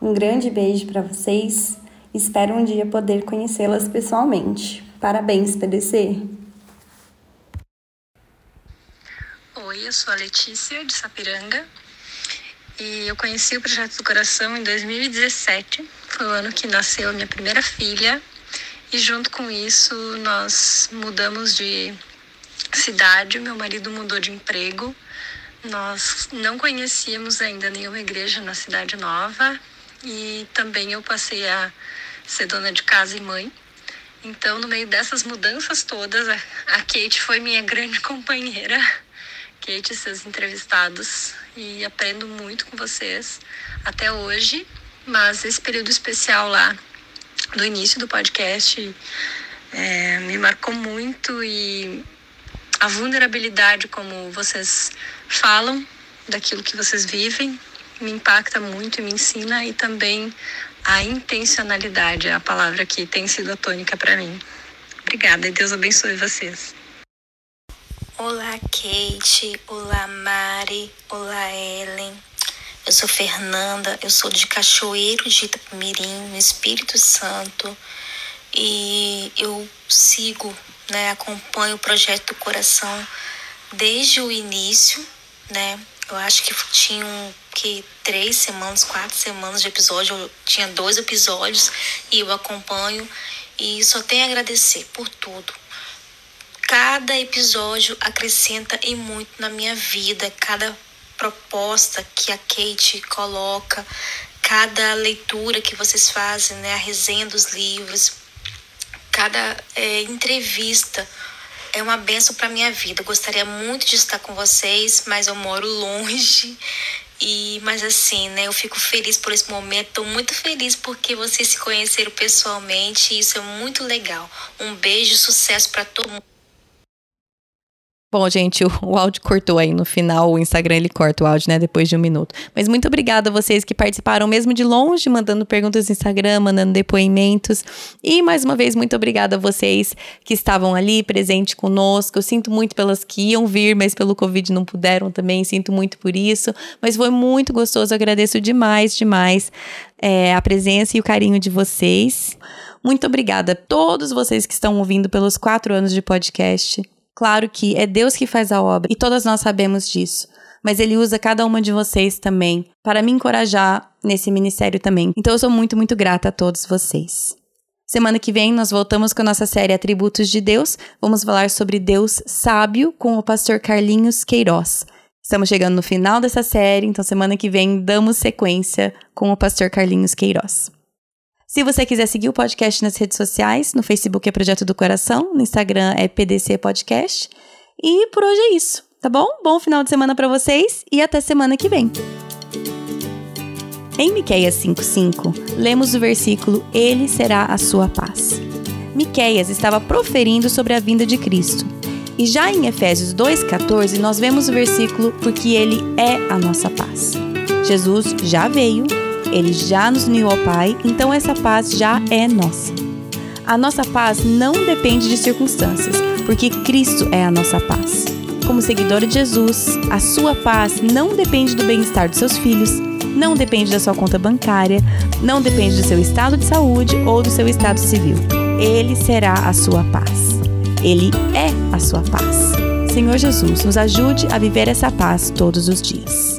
Um grande beijo para vocês. Espero um dia poder conhecê-las pessoalmente. Parabéns, PDC! Oi, eu sou a Letícia de Sapiranga e eu conheci o Projeto do Coração em 2017. Foi o ano que nasceu minha primeira filha e junto com isso, nós mudamos de cidade, meu marido mudou de emprego. Nós não conhecíamos ainda nenhuma igreja na cidade nova e também eu passei a ser dona de casa e mãe. Então, no meio dessas mudanças todas, a Kate foi minha [LAUGHS] grande companheira. Kate, seus entrevistados, e aprendo muito com vocês até hoje. Mas esse período especial lá do início do podcast é, me marcou muito e a vulnerabilidade, como vocês falam, daquilo que vocês vivem, me impacta muito e me ensina, e também a intencionalidade, é a palavra que tem sido a tônica para mim. Obrigada e Deus abençoe vocês. Olá, Kate. Olá, Mari. Olá, Ellen. Eu sou Fernanda, eu sou de Cachoeiro de Itapemirim, no Espírito Santo, e eu sigo, né, acompanho o projeto do coração desde o início, né? Eu acho que tinham que três semanas, quatro semanas de episódio, eu tinha dois episódios e eu acompanho e só tenho a agradecer por tudo. Cada episódio acrescenta e muito na minha vida, cada proposta que a Kate coloca, cada leitura que vocês fazem, né, a resenha dos livros, cada é, entrevista é uma benção para minha vida. gostaria muito de estar com vocês, mas eu moro longe. E, mas assim, né, eu fico feliz por esse momento, estou muito feliz porque vocês se conheceram pessoalmente, e isso é muito legal. Um beijo, sucesso para todo mundo. Bom, gente, o, o, áudio cortou aí no final. O Instagram ele corta o áudio, né? Depois de um minuto. Mas muito obrigada a vocês que participaram, mesmo de longe, mandando perguntas no Instagram, mandando depoimentos. E mais uma vez, muito obrigada a vocês que estavam ali presente conosco. Eu sinto muito pelas que iam vir, mas pelo Covid não puderam também. Sinto muito por isso. Mas foi muito gostoso. Eu agradeço demais, demais é, a presença e o carinho de vocês. Muito obrigada a todos vocês que estão ouvindo pelos quatro anos de podcast. Claro que é Deus que faz a obra e todas nós sabemos disso. Mas ele usa cada uma de vocês também para me encorajar nesse ministério também. Então eu sou muito, muito grata a todos vocês. Semana que vem nós voltamos com a nossa série Atributos de Deus. Vamos falar sobre Deus sábio com o pastor Carlinhos Queiroz. Estamos chegando no final dessa série, então semana que vem damos sequência com o pastor Carlinhos Queiroz. Se você quiser seguir o podcast nas redes sociais, no Facebook é Projeto do Coração, no Instagram é PDC Podcast. E por hoje é isso, tá bom? Bom final de semana para vocês e até semana que vem. Em Miqueias 5:5, lemos o versículo Ele será a sua paz. Miqueias estava proferindo sobre a vinda de Cristo. E já em Efésios 2:14, nós vemos o versículo porque ele é a nossa paz. Jesus já veio ele já nos uniu ao Pai, então essa paz já é nossa. A nossa paz não depende de circunstâncias, porque Cristo é a nossa paz. Como seguidora de Jesus, a sua paz não depende do bem-estar dos seus filhos, não depende da sua conta bancária, não depende do seu estado de saúde ou do seu estado civil. Ele será a sua paz. Ele é a sua paz. Senhor Jesus, nos ajude a viver essa paz todos os dias.